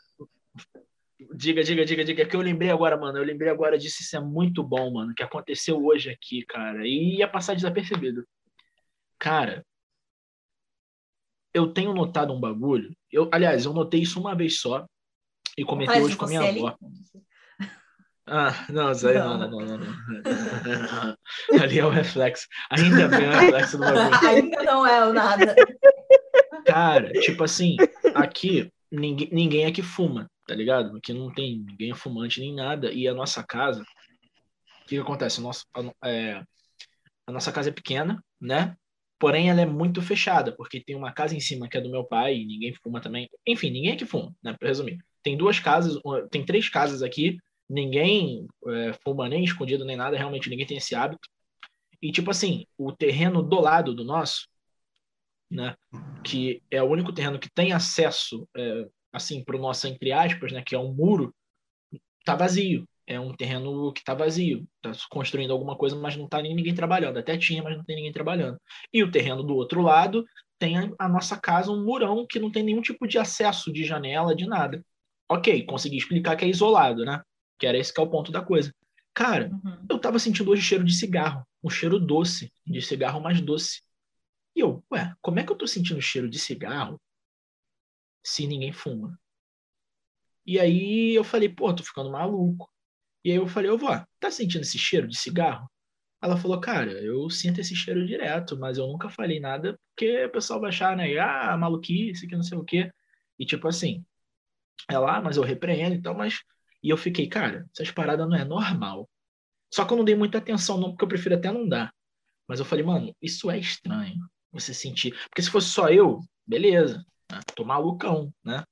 Diga, diga, diga, diga. É que eu lembrei agora, mano. Eu lembrei agora disso. Isso é muito bom, mano. Que aconteceu hoje aqui, cara. E ia passar desapercebido. Cara, eu tenho notado um bagulho. Eu, aliás, eu notei isso uma vez só. E comentei hoje com a minha avó. Ah, não, isso aí não, não, não, não, não. Ali é o reflexo. Ainda bem o reflexo do bagulho. Ainda não é o nada. Cara, tipo assim, aqui ninguém, ninguém aqui fuma tá ligado? Aqui não tem ninguém fumante nem nada. E a nossa casa, o que, que acontece? A, é, a nossa casa é pequena, né? Porém, ela é muito fechada, porque tem uma casa em cima que é do meu pai e ninguém fuma também. Enfim, ninguém aqui fuma, né? Pra resumir. Tem duas casas, tem três casas aqui, ninguém é, fuma nem escondido nem nada, realmente ninguém tem esse hábito. E, tipo assim, o terreno do lado do nosso, né? Que é o único terreno que tem acesso é, assim, para o nosso, entre aspas, né, que é um muro, tá vazio. É um terreno que tá vazio. Tá construindo alguma coisa, mas não tá nem ninguém trabalhando. Até tinha, mas não tem ninguém trabalhando. E o terreno do outro lado tem a nossa casa, um murão que não tem nenhum tipo de acesso de janela, de nada. Ok, consegui explicar que é isolado, né? Que era esse que é o ponto da coisa. Cara, uhum. eu tava sentindo hoje cheiro de cigarro. Um cheiro doce, de cigarro mais doce. E eu, ué, como é que eu tô sentindo cheiro de cigarro se ninguém fuma? E aí eu falei, pô, tô ficando maluco. E aí eu falei, ô vó, tá sentindo esse cheiro de cigarro? Ela falou, cara, eu sinto esse cheiro direto, mas eu nunca falei nada porque o pessoal vai achar, né? Ah, maluquice, que não sei o quê. E tipo assim, ela, ah, mas eu repreendo e tal, mas. E eu fiquei, cara, essas paradas não é normal. Só que eu não dei muita atenção, não, porque eu prefiro até não dar. Mas eu falei, mano, isso é estranho. Você sentir. Porque se fosse só eu, beleza. Né? Tô malucão, né?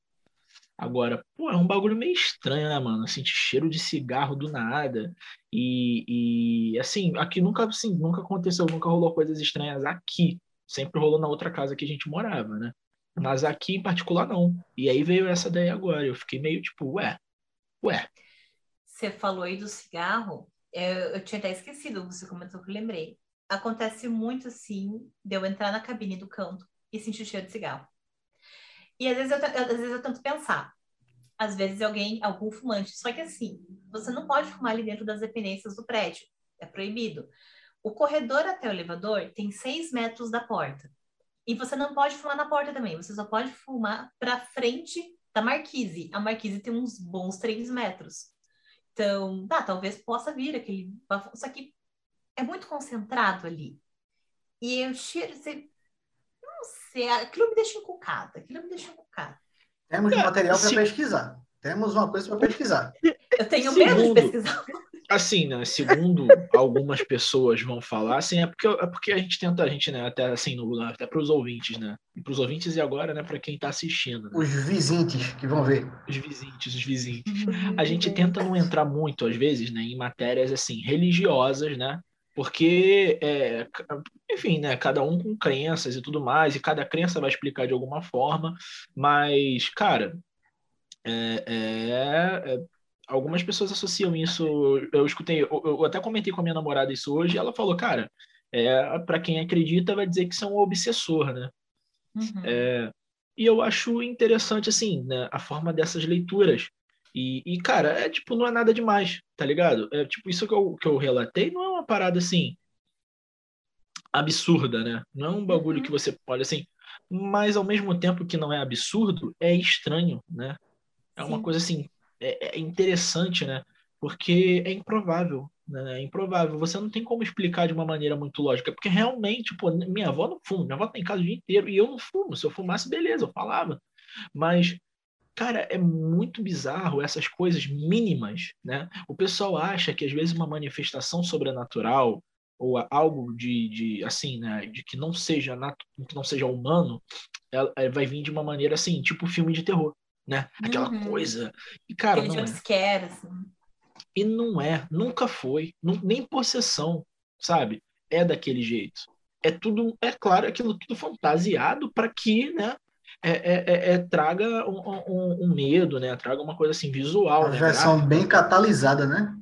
Agora, pô, é um bagulho meio estranho, né, mano? Sentir cheiro de cigarro do nada. E, e assim, aqui nunca, assim, nunca aconteceu, nunca rolou coisas estranhas aqui. Sempre rolou na outra casa que a gente morava, né? Mas aqui em particular não. E aí veio essa daí agora. Eu fiquei meio tipo, ué, ué. Você falou aí do cigarro, eu, eu tinha até esquecido, você comentou que eu lembrei. Acontece muito assim, de eu entrar na cabine do canto e sentir o cheiro de cigarro. E às vezes eu, às vezes eu tento pensar. Às vezes alguém, algum fumante. Só que assim, você não pode fumar ali dentro das dependências do prédio. É proibido. O corredor até o elevador tem seis metros da porta. E você não pode fumar na porta também. Você só pode fumar para frente da marquise. A marquise tem uns bons três metros. Então, tá, talvez possa vir aquele Só que é muito concentrado ali. E o cheiro, você você, aquilo me deixa encucada, aquilo me deixa encucada. Temos é, material para pesquisar. Temos uma coisa para pesquisar. Eu tenho Segundo, medo de pesquisar. Assim, né, segundo algumas pessoas vão falar, assim, é porque, é porque a gente tenta, a gente, né, até assim, no, até para os ouvintes, né, e para os ouvintes e agora, né, para quem está assistindo. Né? Os vizinhos que vão ver. Os vizinhos, os vizinhos. A gente tenta não entrar muito, às vezes, né, em matérias, assim, religiosas, né, porque, é, enfim, né, cada um com crenças e tudo mais, e cada crença vai explicar de alguma forma, mas, cara, é, é, é algumas pessoas associam isso. Eu escutei, eu, eu, até comentei com a minha namorada isso hoje, ela falou, cara, é, para quem acredita, vai dizer que isso é um obsessor, né? Uhum. É, e eu acho interessante, assim, né, a forma dessas leituras. E, e, cara, é tipo, não é nada demais, tá ligado? É tipo, isso que eu, que eu relatei não é uma parada assim absurda, né? Não é um bagulho uhum. que você pode assim, mas ao mesmo tempo que não é absurdo, é estranho, né? É Sim. uma coisa assim, é, é, interessante, né? Porque é improvável, né? É improvável. Você não tem como explicar de uma maneira muito lógica, porque realmente, pô, minha avó não fuma, minha avó tem casa o dia inteiro e eu não fumo. Se eu fumasse, beleza, eu falava. Mas Cara, é muito bizarro essas coisas mínimas, né? O pessoal acha que às vezes uma manifestação sobrenatural ou algo de, de assim, né, de que não seja que não seja humano, ela, ela vai vir de uma maneira assim, tipo filme de terror, né? Aquela uhum. coisa. E cara, Aquele não é. assim. E não é, nunca foi, não, nem possessão, sabe? É daquele jeito. É tudo, é claro, aquilo tudo fantasiado para que, né, é, é, é, é, traga um, um, um, medo, né? Traga uma coisa assim visual. Uma né? versão bem catalisada, né?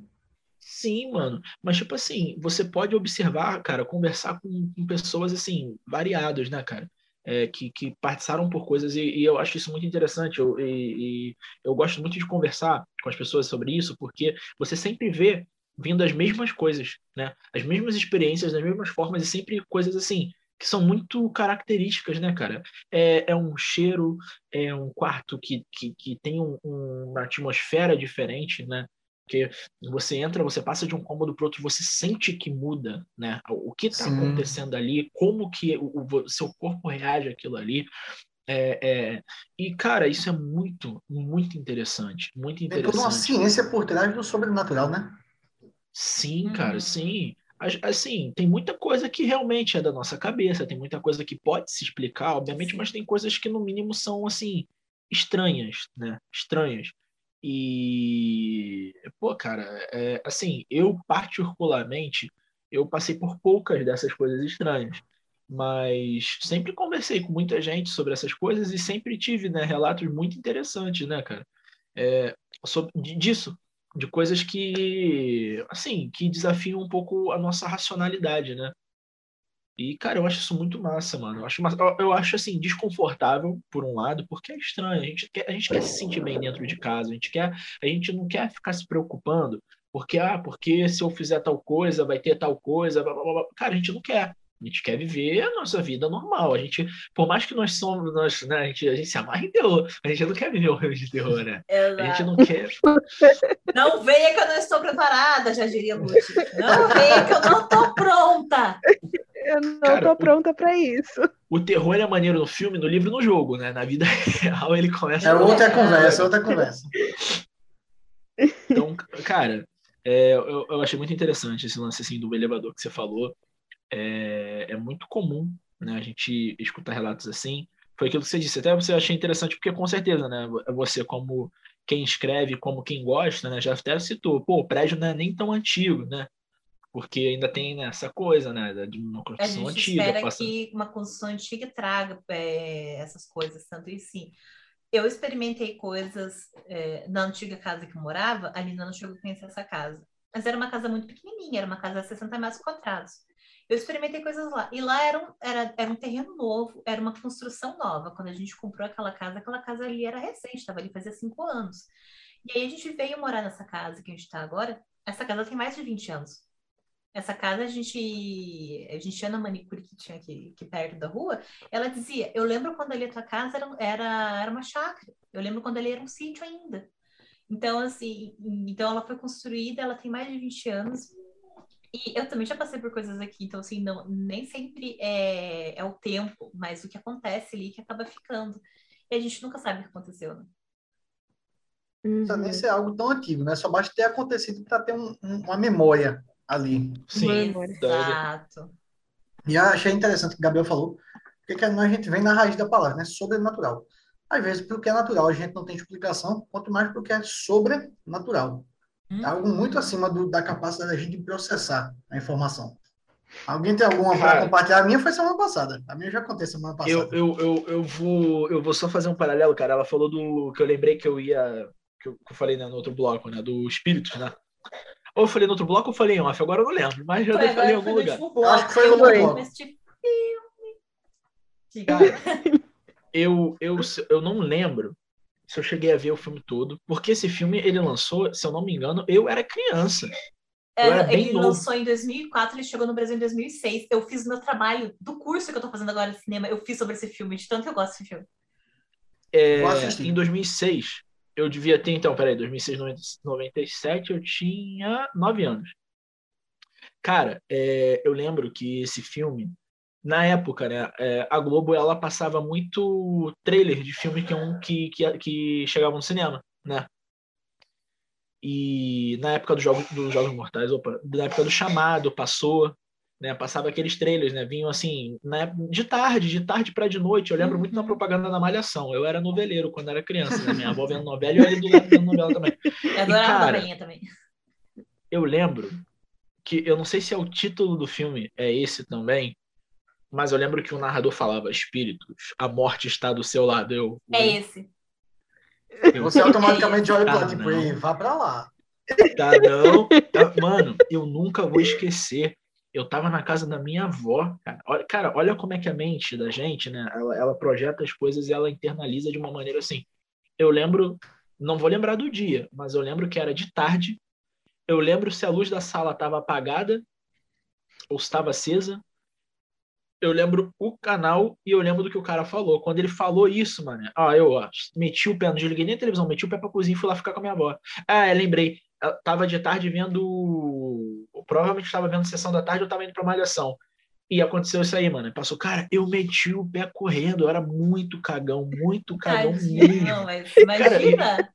Sim, mano. Mas, tipo assim, você pode observar, cara, conversar com, com pessoas, assim, variadas, né, cara? É, que, que passaram por coisas e, e, eu acho isso muito interessante. Eu, e, e, eu gosto muito de conversar com as pessoas sobre isso, porque você sempre vê vindo as mesmas coisas, né? As mesmas experiências, das mesmas formas e sempre coisas assim que são muito características, né, cara? É, é um cheiro, é um quarto que, que, que tem um, uma atmosfera diferente, né? Porque você entra, você passa de um cômodo para outro, você sente que muda, né? O que está acontecendo ali, como que o, o, seu corpo reage àquilo ali. É, é, e, cara, isso é muito, muito interessante. Muito interessante. Tem toda uma ciência por trás do sobrenatural, né? Sim, cara, uhum. sim assim, tem muita coisa que realmente é da nossa cabeça, tem muita coisa que pode se explicar, obviamente, mas tem coisas que no mínimo são assim estranhas, né? Estranhas. E pô, cara, é, assim, eu particularmente eu passei por poucas dessas coisas estranhas, mas sempre conversei com muita gente sobre essas coisas e sempre tive, né, relatos muito interessantes, né, cara? É, sobre, disso, de coisas que, assim, que desafiam um pouco a nossa racionalidade, né? E, cara, eu acho isso muito massa, mano. Eu acho, eu acho assim, desconfortável, por um lado, porque é estranho. A gente, quer, a gente quer se sentir bem dentro de casa, a gente, quer, a gente não quer ficar se preocupando, porque, ah, porque se eu fizer tal coisa, vai ter tal coisa, blá, blá, blá. cara, a gente não quer. A gente quer viver a nossa vida normal. A gente, por mais que nós somos, nós, né, a, gente, a gente se amarra em terror, a gente não quer viver o filme de terror, né? Exato. A gente não quer. Não venha que eu não estou preparada, já diria Lute. Não venha que eu não estou pronta. Eu não Cara, tô pronta para isso. O terror é maneiro no filme, no livro no jogo, né? Na vida real ele começa. É outra conversa, outra conversa. Então, cara, é, eu, eu, achei muito interessante esse lance assim, do elevador que você falou. É, é muito comum né, a gente escutar relatos assim. Foi aquilo que você disse. Até você achei interessante, porque com certeza, né? Você, como quem escreve, como quem gosta, né? Já até citou, pô, o prédio não é nem tão antigo, né? Porque ainda tem né, essa coisa, né? De uma construção a gente antiga. Espera passa... que uma construção antiga traga é, essas coisas, tanto e sim. Eu experimentei coisas é, na antiga casa que eu morava, a Lina não chegou a conhecer essa casa. Mas era uma casa muito pequenininha, era uma casa de 60 metros quadrados. Eu experimentei coisas lá. E lá era um, era, era um terreno novo, era uma construção nova. Quando a gente comprou aquela casa, aquela casa ali era recente, estava ali fazia cinco anos. E aí a gente veio morar nessa casa que a gente está agora. Essa casa tem mais de 20 anos. Essa casa a gente, a gente tinha na manicure que tinha aqui, aqui perto da rua. Ela dizia: Eu lembro quando ali a tua casa era, era, era uma chácara. Eu lembro quando ali era um sítio ainda. Então, assim, então ela foi construída, ela tem mais de 20 anos. E eu também já passei por coisas aqui, então, assim, não, nem sempre é, é o tempo, mas o que acontece ali que acaba ficando. E a gente nunca sabe o que aconteceu, né? Não precisa nem ser algo tão antigo, né? Só basta ter acontecido para ter um, uma memória ali. Sim, exato. E eu achei interessante o que o Gabriel falou, porque a gente vem na raiz da palavra, né? Sobrenatural. Às vezes, porque é natural, a gente não tem explicação, quanto mais porque é sobrenatural. Hum. É algo muito acima do, da capacidade da gente processar a informação. Alguém tem alguma para compartilhar? A minha foi semana passada. A minha já aconteceu semana passada. Eu, eu, eu, eu, vou, eu vou só fazer um paralelo, cara. Ela falou do que eu lembrei que eu ia. Que eu, que eu falei né, no outro bloco, né? Do espírito, né? Ou eu falei no outro bloco ou falei em off, agora eu não lembro, mas já falei em algum lugar. Tipo acho que foi no outro bloco. eu, eu, eu não lembro se eu cheguei a ver o filme todo, porque esse filme ele lançou, se eu não me engano, eu era criança. Eu era bem ele novo. lançou em 2004, ele chegou no Brasil em 2006. Eu fiz meu trabalho do curso que eu tô fazendo agora de cinema, eu fiz sobre esse filme, de tanto que eu gosto desse filme. É, em 2006, eu devia ter, então, peraí, 2006, 97, eu tinha 9 anos. Cara, é, eu lembro que esse filme, na época, né, é, a Globo ela passava muito trailer de filme que, um, que, que, que chegavam no cinema, né? E na época dos Jogos, dos Jogos Mortais, opa, na época do Chamado, passou, né? Passava aqueles trailers, né? Vinham assim, né? de tarde, de tarde para de noite. Eu lembro muito da uhum. propaganda da Malhação. Eu era noveleiro quando era criança, né? Minha avó vendo novela e eu ia do lado vendo novela também. Eu adorava a também. Eu lembro que, eu não sei se é o título do filme, é esse também, mas eu lembro que o narrador falava: Espíritos, a morte está do seu lado. Eu, é esse. Eu, Você automaticamente olha para tipo, vá para lá. Tá, não. Tá, mano, eu nunca vou esquecer. Eu tava na casa da minha avó, cara. Olha, cara, olha como é que a mente da gente, né? Ela, ela projeta as coisas e ela internaliza de uma maneira assim. Eu lembro, não vou lembrar do dia, mas eu lembro que era de tarde. Eu lembro se a luz da sala estava apagada ou estava acesa eu lembro o canal e eu lembro do que o cara falou. Quando ele falou isso, mano, ah, eu ó, meti o pé, não desliguei nem a televisão, meti o pé pra cozinha e fui lá ficar com a minha avó. Ah, é, lembrei. Tava de tarde vendo. Provavelmente estava vendo sessão da tarde, eu tava indo pra malhação. E aconteceu isso aí, mano. Passou, cara, eu meti o pé correndo, eu era muito cagão, muito cagão Tadinho, mesmo. Não, mas imagina. Cara,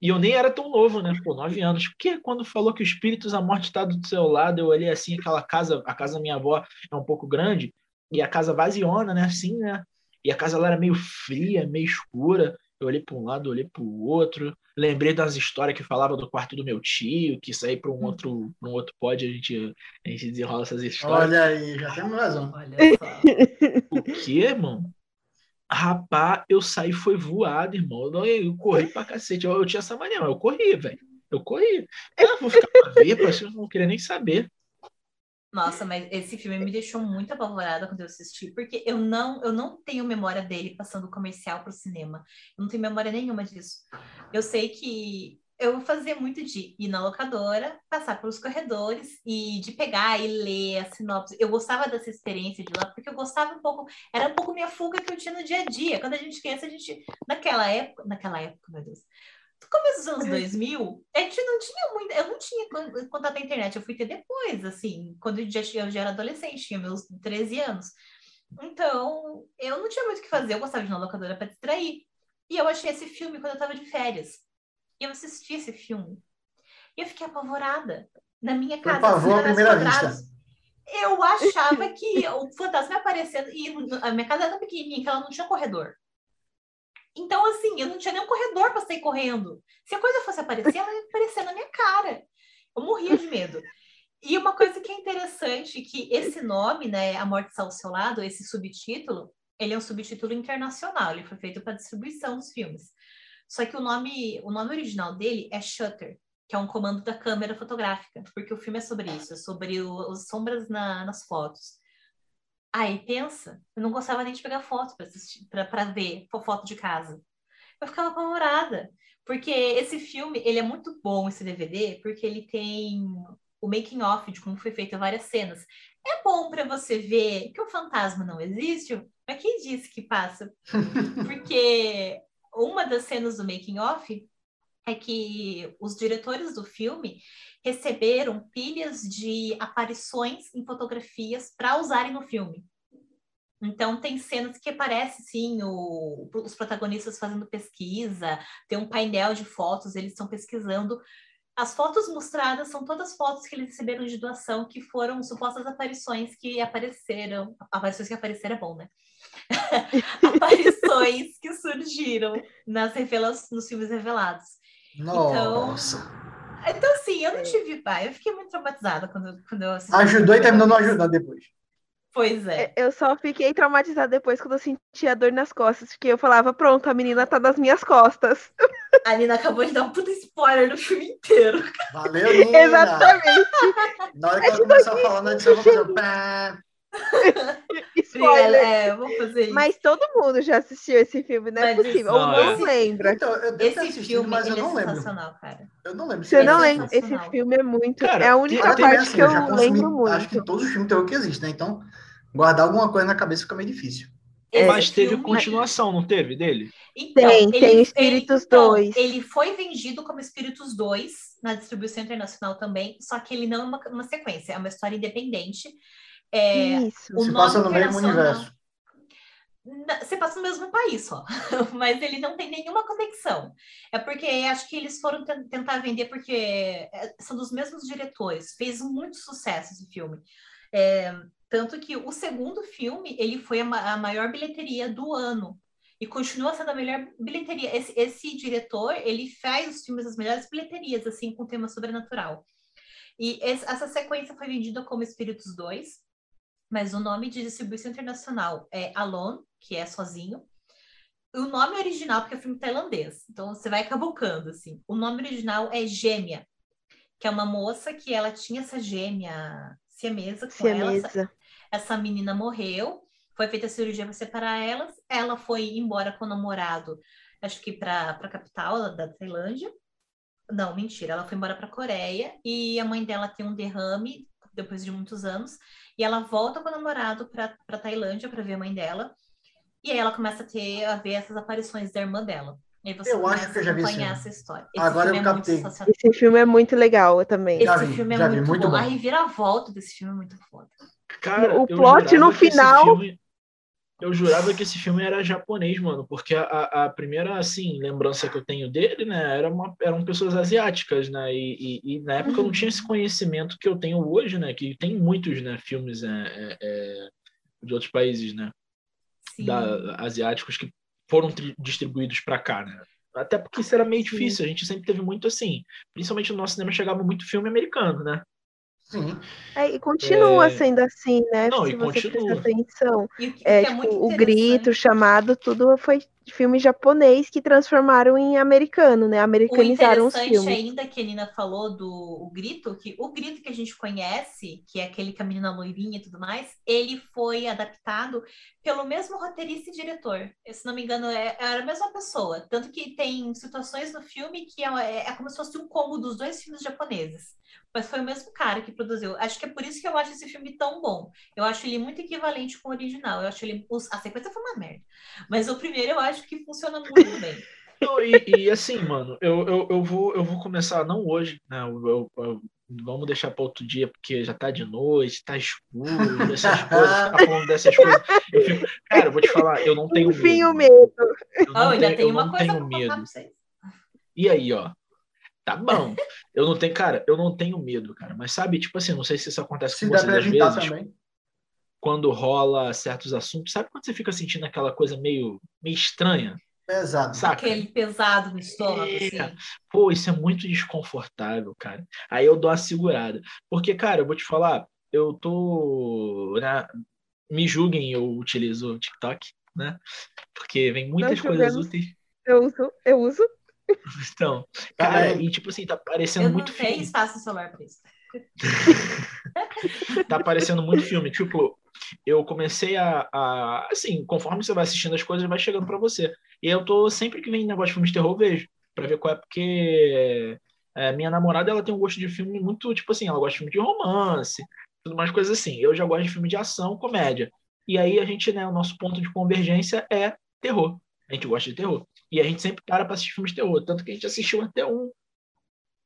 e eu nem era tão novo, né? Pô, nove anos. Porque quando falou que o espíritos, a morte está do seu lado, eu olhei assim, aquela casa, a casa da minha avó é um pouco grande, e a casa vaziona, né? Assim, né? E a casa lá era meio fria, meio escura. Eu olhei para um lado, olhei para o outro. Lembrei das histórias que falava do quarto do meu tio, que isso aí para um hum. outro, um outro pod a gente, a gente desenrola essas histórias. Olha aí, já temos razão. Olha só. o que, irmão? Rapaz, eu saí foi voado, irmão. Eu, eu corri pra cacete. Eu, eu tinha essa mania, eu corri, velho. Eu corri. Eu vou ficar pra ver, eu não queria nem saber. Nossa, mas esse filme me deixou muito apavorada quando eu assisti, porque eu não, eu não tenho memória dele passando comercial para o cinema. Eu não tenho memória nenhuma disso. Eu sei que eu fazia muito de ir na locadora, passar pelos corredores e de pegar e ler a sinopse. Eu gostava dessa experiência de lá, porque eu gostava um pouco, era um pouco minha fuga que eu tinha no dia a dia. Quando a gente criança, a gente, naquela época, naquela época, meu Deus, começo dos anos 2000, a gente não tinha muito, eu não tinha contato à internet, eu fui ter depois, assim, quando eu já, eu já era adolescente, tinha meus 13 anos. Então, eu não tinha muito o que fazer, eu gostava de ir na locadora para distrair. E eu achei esse filme quando eu estava de férias. E eu assisti esse filme. E eu fiquei apavorada. Na minha casa. Por favor, primeira vista. Eu achava que o fantasma aparecendo. E a minha casa era tão pequenininha que ela não tinha corredor. Então, assim, eu não tinha nenhum corredor para sair correndo. Se a coisa fosse aparecer, ela ia aparecer na minha cara. Eu morria de medo. E uma coisa que é interessante, que esse nome, né, A Morte Está ao Seu Lado, esse subtítulo, ele é um subtítulo internacional, ele foi feito para distribuição dos filmes. Só que o nome, o nome original dele é Shutter, que é um comando da câmera fotográfica, porque o filme é sobre isso, é sobre as sombras na, nas fotos. Aí pensa, eu não gostava nem de pegar foto para ver foto de casa. Eu ficava apavorada, porque esse filme, ele é muito bom, esse DVD, porque ele tem o making off de como foi feita várias cenas. É bom para você ver que o fantasma não existe, mas quem disse que passa? Porque uma das cenas do making off é que os diretores do filme receberam pilhas de aparições em fotografias para usarem no filme. Então tem cenas que aparece sim o, os protagonistas fazendo pesquisa, tem um painel de fotos, eles estão pesquisando. As fotos mostradas são todas fotos que eles receberam de doação, que foram supostas aparições que apareceram. Aparições que apareceram é bom, né? aparições que surgiram nas revelações, nos filmes revelados. Nossa. Então, então assim, eu não tive pai. Eu fiquei muito traumatizada quando, quando eu assisti. Ajudou e terminou não ajudando depois. Pois é. Eu só fiquei traumatizada depois quando eu sentia dor nas costas, porque eu falava, pronto, a menina tá nas minhas costas. A Nina acabou de dar um puta spoiler do filme inteiro. Valeu, Nina! Exatamente. Na hora que é ela começar a falar na edição, eu vou fazer pá. Spoiler. É, vou fazer isso. Mas todo mundo já assistiu esse filme, não é mas possível. Ou não, é. lembra. Então, eu devo esse filme, mas eu não é lembro. Cara. Eu não lembro. Você não lembra? Esse filme é muito. Cara, é a única parte assim, que eu, eu lembro muito. Acho que todos os filmes tem o que existe, né? Então, guardar alguma coisa na cabeça fica meio difícil. É, mas teve filme... continuação, não teve, dele? Então, tem, ele, tem Espíritos 2. Então, ele foi vendido como Espíritos 2 na distribuição internacional também, só que ele não é uma, uma sequência, é uma história independente. É, Isso. Se passa no mesmo universo. Você passa no mesmo país só, mas ele não tem nenhuma conexão. É porque acho que eles foram tentar vender porque é, são dos mesmos diretores. Fez muito sucesso esse filme. É, tanto que o segundo filme ele foi a, ma a, maior bilheteria do ano e continua sendo a melhor bilheteria. Esse, esse diretor ele faz os filmes das melhores bilheterias assim com tema sobrenatural. E esse, essa sequência foi vendida como Espíritos 2, mas o nome de distribuição internacional é Alone, que é sozinho. O nome original, porque é filme tailandês, então você vai cavucando, assim. O nome original é Gêmea, que é uma moça que ela tinha essa gêmea siamesa com siamesa. ela. Essa, essa menina morreu, foi feita a cirurgia para separar elas. Ela foi embora com o namorado, acho que para a capital da, da Tailândia. Não, mentira, ela foi embora para a Coreia e a mãe dela tem um derrame depois de muitos anos e ela volta com o namorado para Tailândia para ver a mãe dela. E aí ela começa a ter a ver essas aparições da irmã dela. E aí você eu acho que eu já vi essa história. Esse Agora eu é captei. Esse filme é muito legal também. Esse vi, filme é muito, muito, bom. bom. A reviravolta desse filme é muito foda. Cara, o plot no final. Filme, eu jurava que esse filme era japonês, mano, porque a, a primeira, assim, lembrança que eu tenho dele, né, era uma, eram pessoas asiáticas, né, e, e, e na época uhum. eu não tinha esse conhecimento que eu tenho hoje, né, que tem muitos, né, filmes é, é, é de outros países, né, da, asiáticos que foram distribuídos para cá, né. Até porque isso era meio Sim. difícil, a gente sempre teve muito assim, principalmente no nosso cinema chegava muito filme americano, né. Sim. É, e continua é... sendo assim, né? Não, Se e você continua. atenção. E, é, é tipo, o grito, o chamado, tudo foi de filme japonês que transformaram em americano, né? Americanizaram os filmes. O interessante ainda que a Nina falou do o Grito, que o Grito que a gente conhece, que é aquele com a menina loirinha e tudo mais, ele foi adaptado pelo mesmo roteirista e diretor. Se não me engano, é, era a mesma pessoa. Tanto que tem situações no filme que é, é como se fosse um combo dos dois filmes japoneses mas foi o mesmo cara que produziu. Acho que é por isso que eu acho esse filme tão bom. Eu acho ele muito equivalente com o original. Eu acho ele. A sequência foi uma merda. Mas o primeiro eu acho que funciona muito bem. e, e, assim, mano, eu, eu, eu, vou, eu vou começar, não hoje, né? Eu, eu, vamos deixar para outro dia, porque já tá de noite, tá escuro, essas coisas, ficar falando dessas coisas. Eu fico, cara, eu vou te falar, eu não tenho Enfim, medo. o medo. Eu não oh, tenho, tem uma coisa tenho medo. E aí, ó, Tá bom. Eu não tenho, cara, eu não tenho medo, cara. Mas sabe, tipo assim, não sei se isso acontece se com vocês às vezes. Também. Quando rola certos assuntos, sabe quando você fica sentindo aquela coisa meio, meio estranha? Pesado. Saca? Aquele pesado no estômago, é, assim. Pô, isso é muito desconfortável, cara. Aí eu dou a segurada. Porque, cara, eu vou te falar, eu tô. Né, me julguem, eu utilizo o TikTok, né? Porque vem muitas coisas úteis. Eu uso, eu uso. Então, cara, e tipo assim, tá parecendo muito filme. Eu não tenho espaço celular pra isso. tá parecendo muito filme. Tipo, eu comecei a, a, Assim, conforme você vai assistindo as coisas, vai chegando para você. E eu tô. Sempre que vem negócio de filme de terror, eu vejo. Pra ver qual é, porque. É, minha namorada, ela tem um gosto de filme muito. Tipo assim, ela gosta de filme de romance, tudo mais coisas assim. Eu já gosto de filme de ação, comédia. E aí a gente, né, o nosso ponto de convergência é terror. A gente gosta de terror. E a gente sempre para pra assistir filmes de terror. Tanto que a gente assistiu até um.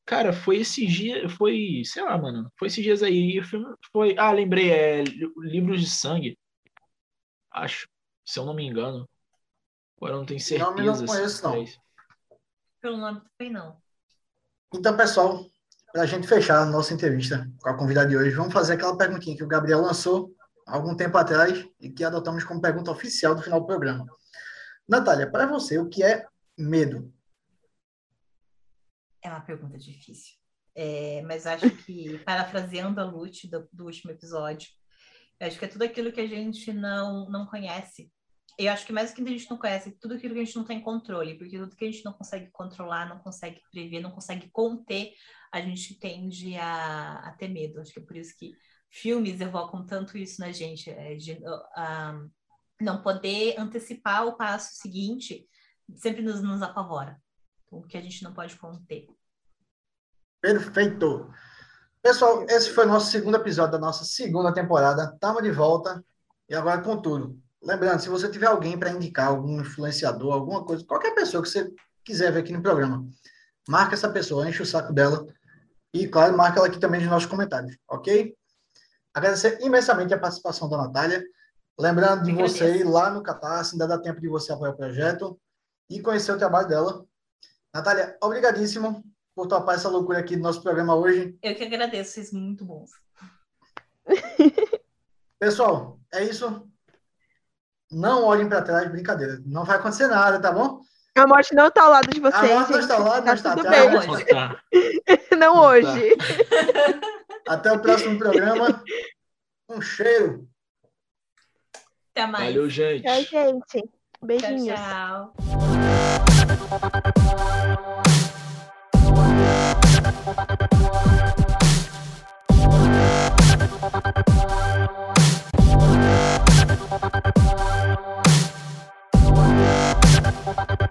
Cara, foi esses dias. Foi, sei lá, mano. Foi esses dias aí. E o filme foi. Ah, lembrei, é Livros de Sangue. Acho. Se eu não me engano. Agora eu não tenho certeza. Nome não conheço, não. É Pelo nome também não. Então, pessoal, para a gente fechar a nossa entrevista com a convidada de hoje, vamos fazer aquela perguntinha que o Gabriel lançou algum tempo atrás e que adotamos como pergunta oficial do final do programa. Natália, para você, o que é medo? É uma pergunta difícil. É, mas acho que, parafraseando a Lute do, do, último episódio, acho que é tudo aquilo que a gente não, não conhece. Eu acho que mais do que a gente não conhece, tudo aquilo que a gente não tem controle, porque tudo que a gente não consegue controlar, não consegue prever, não consegue conter, a gente tende a, a ter medo. Acho que é por isso que filmes evocam tanto isso na gente, é, de, uh, não poder antecipar o passo seguinte sempre nos, nos apavora. O que a gente não pode conter. Perfeito. Pessoal, esse foi o nosso segundo episódio da nossa segunda temporada. Estamos de volta e agora com tudo. Lembrando, se você tiver alguém para indicar, algum influenciador, alguma coisa, qualquer pessoa que você quiser ver aqui no programa, marca essa pessoa, enche o saco dela e, claro, marca ela aqui também nos nossos comentários, ok? Agradecer imensamente a participação da Natália. Lembrando de você ir lá no Catarse, ainda dá tempo de você apoiar o projeto e conhecer o trabalho dela. Natália, obrigadíssimo por topar essa loucura aqui do nosso programa hoje. Eu que agradeço, vocês muito bons. Pessoal, é isso. Não olhem para trás, brincadeira. Não vai acontecer nada, tá bom? A morte não está ao lado de vocês. A morte não está ao lado, tá não está tudo bem. Não, não hoje. Até o próximo programa. Um cheiro. Até mais. Valeu, gente. Tchau, gente. Beijinhos. Tchau, tchau.